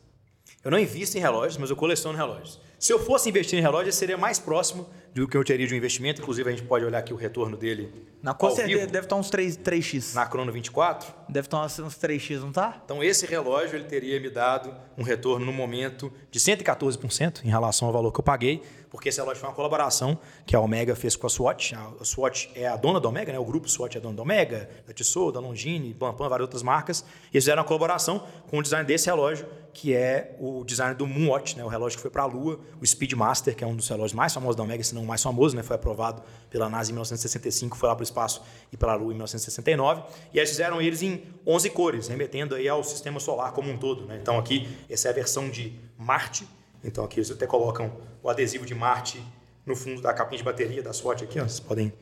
Speaker 3: Eu não invisto em relógios, mas eu coleciono relógios. Se eu fosse investir em relógio, seria mais próximo do que eu teria de um investimento. Inclusive, a gente pode olhar aqui o retorno dele
Speaker 2: Na certeza
Speaker 3: vivo,
Speaker 2: deve estar uns 3, 3x.
Speaker 3: na Crono 24.
Speaker 2: Deve estar uns, uns 3x, não tá?
Speaker 3: Então, esse relógio ele teria me dado um retorno no momento de 114% em relação ao valor que eu paguei, porque esse relógio foi uma colaboração que a Omega fez com a Swatch. A Swatch é a dona da Omega, né? o grupo Swatch é dono da Omega, da Tissot, da Longines, Blancpain, várias outras marcas. E eles fizeram uma colaboração com o design desse relógio, que é o design do Moonwatch, né? o relógio que foi para a Lua, o Speedmaster, que é um dos relógios mais famosos da Omega, se não o mais famoso, né? foi aprovado pela NASA em 1965, foi lá para o espaço e para a Lua em 1969. E eles fizeram eles em 11 cores, remetendo aí ao sistema solar como um todo. Né? Então aqui, essa é a versão de Marte. Então aqui eles até colocam o adesivo de Marte no fundo da capinha de bateria da Swatch aqui, ó. vocês podem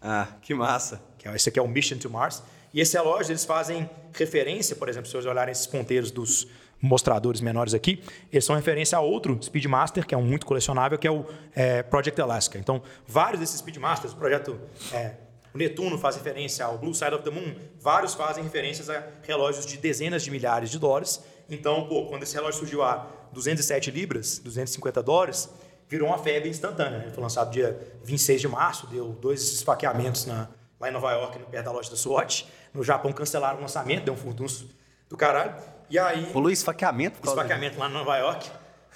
Speaker 1: Ah, que massa.
Speaker 3: que é, esse aqui é o Mission to Mars. E esse relógio, eles fazem referência, por exemplo, se vocês olharem esses ponteiros dos mostradores menores aqui, eles são referência a outro Speedmaster, que é um muito colecionável, que é o é, Project Alaska. Então, vários desses Speedmasters, o projeto é, o Netuno faz referência ao Blue Side of the Moon, vários fazem referências a relógios de dezenas de milhares de dólares. Então, pô, quando esse relógio surgiu a 207 libras, 250 dólares, virou uma febre instantânea. Ele foi lançado dia 26 de março, deu dois esfaqueamentos na, lá em Nova York, no perto da loja da Swatch. No Japão cancelaram o lançamento, deu um furdunço do caralho. E aí,
Speaker 1: Rolou esfaqueamento
Speaker 3: esfaqueamento lá em Nova York.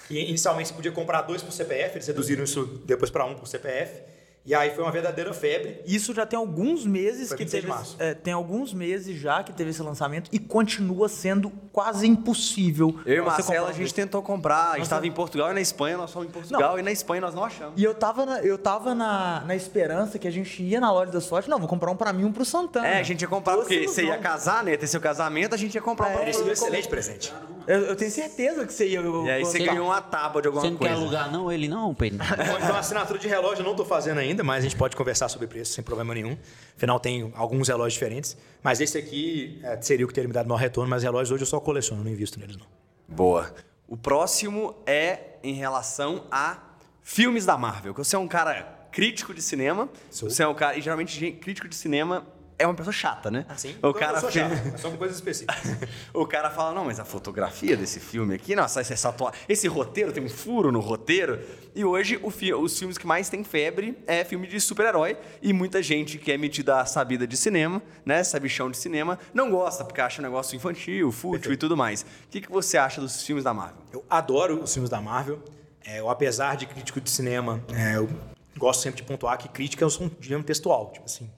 Speaker 3: E inicialmente você podia comprar dois por CPF, eles reduziram isso depois para um por CPF. E aí foi uma verdadeira febre.
Speaker 2: Isso já tem alguns meses
Speaker 3: Foi
Speaker 2: que
Speaker 3: 26 de
Speaker 2: teve.
Speaker 3: março.
Speaker 2: é, tem alguns meses já que teve esse lançamento e continua sendo quase impossível.
Speaker 1: Eu e o
Speaker 2: você
Speaker 1: Marcelo,
Speaker 2: comprar
Speaker 1: a gente tentou comprar. A gente estava em Portugal e na Espanha, nós fomos em Portugal e na Espanha nós não achamos.
Speaker 2: E eu tava, na, eu tava na, na esperança que a gente ia na loja da sorte. Não, vou comprar um pra mim e um pro Santana.
Speaker 1: É, a gente ia comprar,
Speaker 2: Doce
Speaker 1: porque você ia casar, né? Ter seu casamento, a gente ia comprar um pra
Speaker 3: sido um
Speaker 1: você.
Speaker 3: excelente presente.
Speaker 2: Eu, eu tenho certeza que você ia. eu-
Speaker 1: E aí você ganhou uma tábua de alguma
Speaker 4: Você não quer
Speaker 1: coisa.
Speaker 4: alugar, não? Ele não, Pedro.
Speaker 3: Então, assinatura de relógio eu não estou fazendo ainda, mas a gente pode conversar sobre preço sem problema nenhum. Afinal, tem alguns relógios diferentes. Mas esse aqui é, seria o que teria me dado maior retorno, mas relógios hoje eu só coleciono, não invisto neles, não.
Speaker 1: Boa. O próximo é em relação a filmes da Marvel. Você é um cara crítico de cinema.
Speaker 3: Sou.
Speaker 1: Você é um cara. E geralmente, crítico de cinema é uma pessoa chata, né?
Speaker 3: Assim,
Speaker 1: O cara
Speaker 3: eu sou
Speaker 1: fe-
Speaker 3: chato, mas são coisas específicas.
Speaker 1: O cara fala, não, mas a fotografia desse filme aqui, nossa, esse, essa esse roteiro tem um furo no roteiro. E hoje o fi- os filmes que mais tem febre é filme de super-herói. E muita gente que é metida a sabida de cinema, né, sabichão de cinema, não gosta, porque acha um negócio infantil, fútil e tudo mais. O que, que você acha dos filmes da Marvel?
Speaker 3: Eu adoro os filmes da Marvel. É, eu, apesar de crítico de cinema, é, eu gosto sempre de pontuar que crítica é um gênero textual. Tipo assim,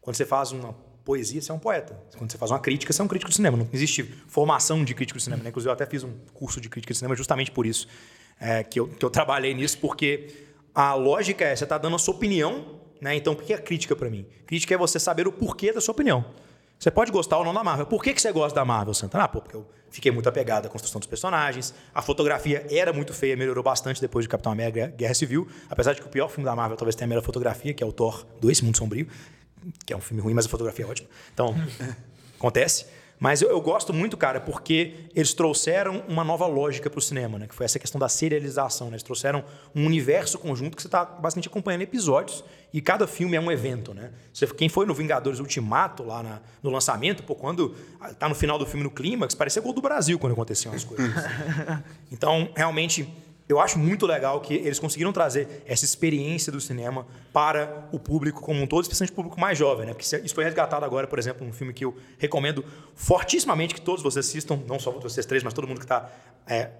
Speaker 3: quando você faz uma poesia, você é um poeta. Quando você faz uma crítica, você é um crítico de cinema. Não existe formação de crítico de cinema. Né? Inclusive, eu até fiz um curso de crítica de cinema justamente por isso. é, que, eu, que eu trabalhei nisso, porque a lógica é, você está dando a sua opinião, né? Então, o que é crítica para mim? Crítica é você saber o porquê da sua opinião. Você pode gostar ou não da Marvel. Por que, que você gosta da Marvel, Santana? Ah, pô, porque eu fiquei muito apegado à construção dos personagens. A fotografia era muito feia, melhorou bastante depois de Capitão América Guerra Civil. Apesar de que o pior filme da Marvel talvez tenha a melhor fotografia, que é o Thor 2, Mundo Sombrio, que é um filme ruim, mas a fotografia é ótima. Então, acontece. Mas eu, eu gosto muito, cara, porque eles trouxeram uma nova lógica para o cinema, né? Que foi essa questão da serialização, né? Eles trouxeram um universo conjunto que você está basicamente acompanhando episódios e cada filme é um evento, né? Você, quem foi no Vingadores Ultimato, lá na- no lançamento, pô, quando tá no final do filme, no clímax, parecia gol do Brasil quando aconteciam as coisas. Então, realmente, eu acho muito legal que eles conseguiram trazer essa experiência do cinema para o público como um todo, especialmente o público mais jovem, né? Porque isso- foi resgatado agora, por exemplo, um filme que eu recomendo fortissimamente que todos vocês assistam, não só vocês três, mas todo mundo que está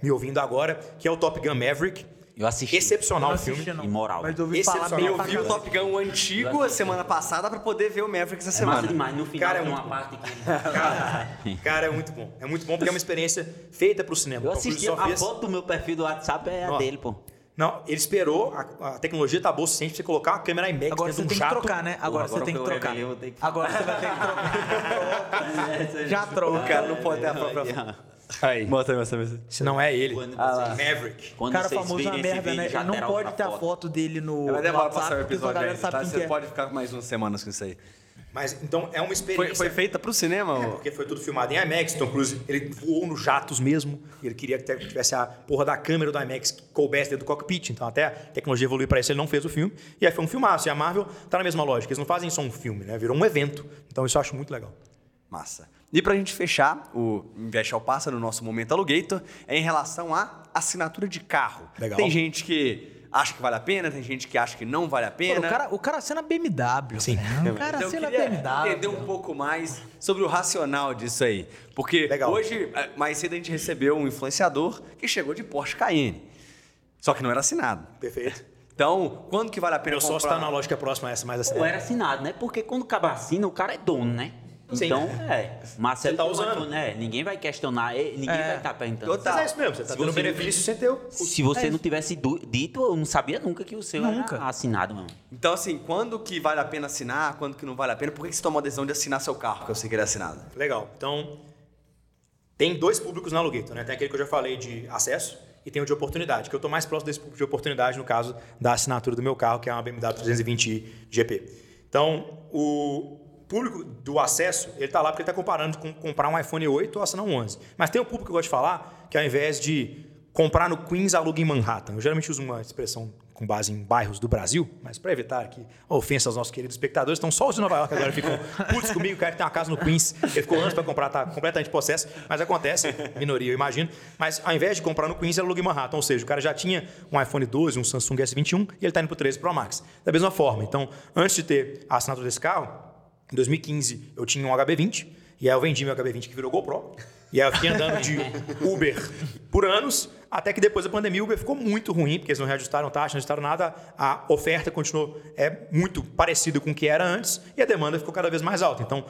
Speaker 3: me ouvindo agora, que é o Top Gun Maverick.
Speaker 4: Eu assisti.
Speaker 3: Excepcional o filme.
Speaker 2: não.
Speaker 4: Imoral.
Speaker 2: Mas eu ouvi falar bem
Speaker 1: Eu vi o. Top Gun antigo a semana passada pra poder ver o Maverick essa
Speaker 4: É
Speaker 1: semana.
Speaker 4: massa demais. No final
Speaker 3: Cara, é
Speaker 4: uma
Speaker 3: muito
Speaker 4: parte que...
Speaker 3: Cara, cara, é muito bom. É muito bom porque é uma experiência feita para o cinema.
Speaker 4: Eu
Speaker 3: O Tom Cruise
Speaker 4: assisti,
Speaker 3: só
Speaker 4: a
Speaker 3: fez-
Speaker 4: foto do meu perfil do WhatsApp é a
Speaker 3: Ó.
Speaker 4: dele, pô.
Speaker 3: Não, ele esperou, a, a tecnologia tá boa o suficiente pra você colocar a câmera IMAX
Speaker 2: Agora
Speaker 3: dentro
Speaker 2: você
Speaker 3: de um
Speaker 2: tem que trocar, né? Agora você
Speaker 4: agora
Speaker 2: tem que trocar.
Speaker 4: revelei, eu vou ter que-
Speaker 2: Agora você vai ter que trocar. Já troca.
Speaker 1: O cara não pode ter a própria.
Speaker 3: Aí.
Speaker 1: Mostra, mostra, mostra.
Speaker 3: Se não é ele.
Speaker 4: Quando
Speaker 3: Ah, Maverick.
Speaker 4: Quando
Speaker 2: O cara
Speaker 4: vocês
Speaker 2: famoso é uma merda,
Speaker 4: vídeo,
Speaker 2: né? Ele não pode ter a foto dele no.
Speaker 1: Vai demorar pra passar o episódio
Speaker 2: sabe
Speaker 1: tá? Você
Speaker 2: é.
Speaker 1: pode ficar mais umas semanas com isso aí.
Speaker 3: Mas então é uma experiência.
Speaker 1: Foi, foi feita pro cinema?
Speaker 3: É, porque foi tudo filmado em IMAX. Tom Cruise, ele voou nos jatos mesmo. Ele queria que tivesse a porra da câmera do IMAX que coubesse dentro do cockpit. Então até a tecnologia evoluiu para isso, ele não fez o filme. E aí foi um filmaço. E a Marvel tá na mesma lógica. Eles não fazem só um filme, né? Virou um evento. Então isso eu acho muito legal.
Speaker 1: Massa. E pra gente fechar o Investe ao Passa no nosso momento Alugator, é em relação à assinatura de carro.
Speaker 3: Legal.
Speaker 1: Tem gente que acha que vale a pena, tem gente que acha que não vale a
Speaker 2: Pô,
Speaker 1: pena.
Speaker 2: o, cara, o cara assina BMW.
Speaker 3: Sim.
Speaker 2: né? O cara
Speaker 1: Então, eu
Speaker 2: assina
Speaker 1: queria
Speaker 2: BMW.
Speaker 1: entender um pouco mais sobre o racional disso aí. Porque
Speaker 3: Legal.
Speaker 1: hoje, eh, mais cedo, a gente recebeu um influenciador que chegou de Porsche Cayenne. Só que não era assinado.
Speaker 3: Perfeito.
Speaker 1: Então, quando que vale a pena
Speaker 3: Meu sócio
Speaker 1: comprar?
Speaker 3: está na lógica próxima a essa mais
Speaker 4: Ou
Speaker 3: assinada.
Speaker 4: era assinado, né? Porque quando o cara assina, o cara é dono, né?
Speaker 3: Sim.
Speaker 4: Então, é. Marcelo
Speaker 3: Você tá
Speaker 4: um
Speaker 3: usando.
Speaker 4: iPhone, né? Ninguém vai questionar, eh, ninguém vai estar perguntando.
Speaker 1: Total.
Speaker 3: Mas é isso mesmo, você tendo
Speaker 1: você-
Speaker 3: benefício sem ter o...
Speaker 4: Se você não tivesse dito, eu não sabia nunca que o seu
Speaker 2: Nunca.
Speaker 4: era assinado, mano.
Speaker 1: Então, assim, quando que vale a pena assinar, quando que não vale a pena? Por que você tomou a decisão de assinar seu carro, que eu sei que ele é assinado?
Speaker 3: Legal. Então, tem dois públicos na Alugator, né? Tem aquele que eu já falei de acesso e tem o de oportunidade, que eu estou mais próximo desse público de oportunidade no caso da assinatura do meu carro, que é uma BMW 320i GP. Então, o público do acesso, ele está lá porque ele está comparando com comprar um iPhone 8 ou assinar um 11. Mas tem um público que eu gosto de falar, que ao invés de comprar no Queens, aluga em Manhattan. Eu geralmente uso uma expressão com base em bairros do Brasil, mas para evitar a ofensa aos nossos queridos espectadores, então só os de Nova York agora ficam putos comigo, o cara que tem uma casa no Queens, ele ficou antes para comprar, tá completamente possesso, mas acontece, minoria eu imagino, mas ao invés de comprar no Queens, ele aluga em Manhattan, ou seja, o cara já tinha um iPhone 12, um Samsung S21 e ele está indo para o 13 Pro Max. Da mesma forma, então, antes de ter a assinatura desse carro, em 2015 eu tinha um HB20, e aí eu vendi meu HB20 que virou GoPro, e aí eu fiquei andando de Uber por anos, até que depois da pandemia o Uber ficou muito ruim, porque eles não reajustaram taxa, não reajustaram nada, a oferta continuou é, muito parecida com o que era antes e a demanda ficou cada vez mais alta. Então,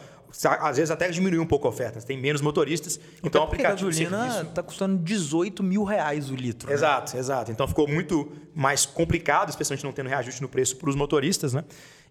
Speaker 3: às vezes até diminuiu um pouco a oferta, tem menos motoristas, então o aplicativo de
Speaker 2: gasolina
Speaker 3: serviço-
Speaker 2: tá custando 18 mil reais o litro. né?
Speaker 3: Exato, exato. Então ficou muito mais complicado, especialmente não tendo reajuste no preço para os motoristas, né?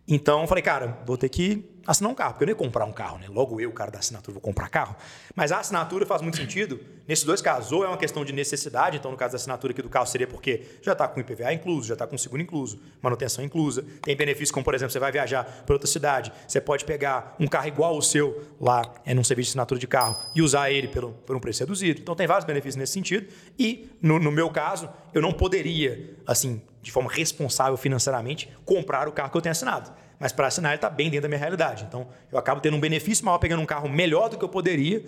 Speaker 3: Então falei, cara, vou ter que assinar um carro, porque eu nem ia comprar um carro, né? Logo eu, cara da assinatura, vou comprar carro. Mas a assinatura faz muito sentido nesses dois casos. Ou é uma questão de necessidade, então no caso da assinatura aqui do carro seria porque já está com IPVA incluso, já está com seguro incluso, manutenção inclusa. Tem benefícios como, por exemplo, você vai viajar para outra cidade, você pode pegar um carro igual ao seu lá é num serviço de assinatura de carro e usar ele pelo, por um preço reduzido. Então tem vários benefícios nesse sentido. E no, no meu caso, eu não poderia, assim, de forma responsável financeiramente, comprar o carro que eu tenho assinado. Mas para assinar, ele está bem dentro da minha realidade. Então, eu acabo tendo um benefício maior pegando um carro melhor do que eu poderia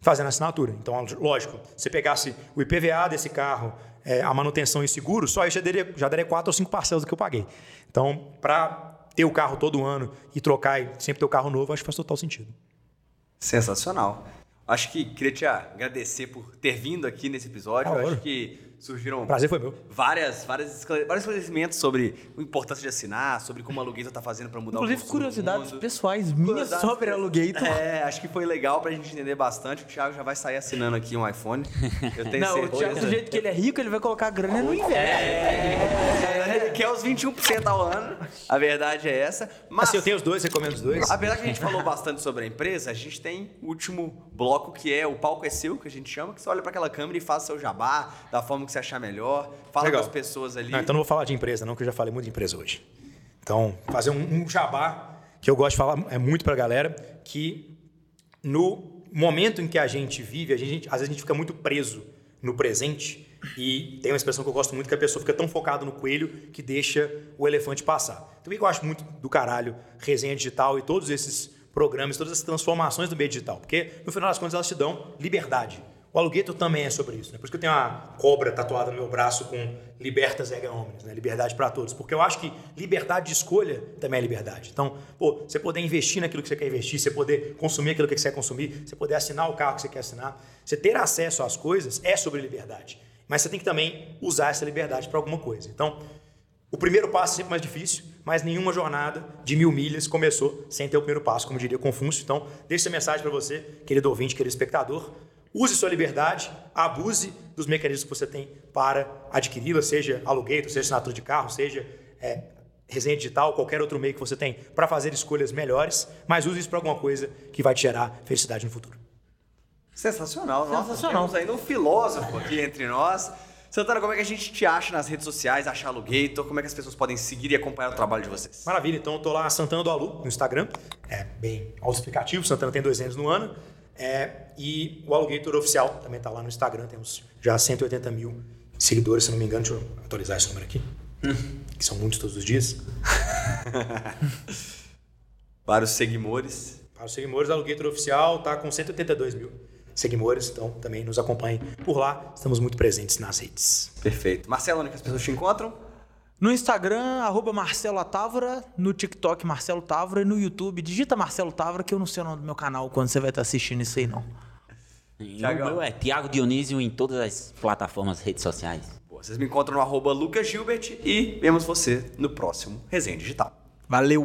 Speaker 3: fazendo a assinatura. Então, lógico, se pegasse o IPVA desse carro, é, a manutenção e o seguro, só isso já daria, já daria quatro ou cinco parcelas do que eu paguei. Então, para ter o carro todo ano e trocar e sempre ter o carro novo, acho que faz total sentido.
Speaker 1: Sensacional. Acho que queria te agradecer por ter vindo aqui nesse episódio. Eu
Speaker 3: hora.
Speaker 1: acho que surgiram
Speaker 3: Prazer foi meu.
Speaker 1: várias, várias, vários esclarecimentos sobre a importância de assinar, sobre como a Alugueta está fazendo para mudar
Speaker 2: Inclusive,
Speaker 1: o do
Speaker 2: curiosidades pessoais minhas sobre Alugator.
Speaker 1: É, acho que foi legal pra gente entender bastante. O Thiago já vai sair assinando aqui um iPhone. Eu tenho
Speaker 2: Não, o
Speaker 1: certeza.
Speaker 2: Thiago, do jeito que ele é rico, ele vai colocar a grana no inverno.
Speaker 1: É, ele quer os 21% ao ano. A verdade é essa. Mas
Speaker 3: Assim, eu tenho os dois, recomendo os dois.
Speaker 1: Apesar que a gente falou bastante sobre a empresa, a gente tem o último bloco que é o palco é seu, que a gente chama, que você olha para aquela câmera e faz seu jabá, da forma que você achar melhor, fala
Speaker 3: Legal.
Speaker 1: com as pessoas ali.
Speaker 3: Não, então não vou falar de empresa, não, que eu já falei muito de empresa hoje. Então, fazer um, um jabá que eu gosto de falar é muito pra galera, que no momento em que a gente vive, a gente, às vezes a gente fica muito preso no presente e tem uma expressão que eu gosto muito que a pessoa fica tão focada no coelho que deixa o elefante passar. Então, eu acho muito do caralho resenha digital e todos esses programas, todas essas transformações do meio digital? Porque, no final das contas, elas te dão liberdade. O Alugueto também é sobre isso. Né? Por isso que eu tenho uma cobra tatuada no meu braço com Libertas Ega Omnes, né? liberdade para todos. Porque eu acho que liberdade de escolha também é liberdade. Então, pô, você poder investir naquilo que você quer investir, você poder consumir aquilo que você quer consumir, você poder assinar o carro que você quer assinar, você ter acesso às coisas é sobre liberdade. Mas você tem que também usar essa liberdade para alguma coisa. Então, o primeiro passo é sempre mais difícil, mas nenhuma jornada de mil milhas começou sem ter o primeiro passo, como diria Confúcio. Então, deixe essa mensagem para você, querido ouvinte, querido espectador. Use sua liberdade, abuse dos mecanismos que você tem para adquiri-la, seja aluguel, seja assinatura de carro, seja é, resenha digital, qualquer outro meio que você tem para fazer escolhas melhores, mas use isso para alguma coisa que vai te gerar felicidade no futuro.
Speaker 1: Sensacional, nossa.
Speaker 2: Sensacional.
Speaker 1: Temos ainda um filósofo aqui entre nós. Santana, como é que a gente te acha nas redes sociais, achar Alugator? Como é que as pessoas podem seguir e acompanhar o trabalho de vocês?
Speaker 3: Maravilha, então eu tô lá Santana do Alu no Instagram, é bem autoexplicativo, Santana tem dois anos no ano, é, e o Alugator Oficial também tá lá no Instagram, temos já 180 mil seguidores, se não me engano, deixa eu atualizar esse número aqui, que são muitos todos os dias.
Speaker 1: Para os seguidores.
Speaker 3: Para os seguidores, a Alugator Oficial está com 182 mil seguidores, então também nos acompanhem por lá. Estamos muito presentes nas redes.
Speaker 1: Perfeito. Marcelo, onde que as pessoas te encontram?
Speaker 2: No Instagram, arroba Marcelo Távora, no TikTok Marcelo Távora e no YouTube digita Marcelo Távora que eu não sei o nome do meu canal quando você vai estar assistindo isso aí não.
Speaker 4: O
Speaker 1: Thiagão.
Speaker 4: meu é Tiago Dionísio em todas as plataformas, redes sociais.
Speaker 1: Boa, Vocês me encontram no arroba Lucas Gilbert e vemos você no próximo Resenha Digital.
Speaker 2: Valeu!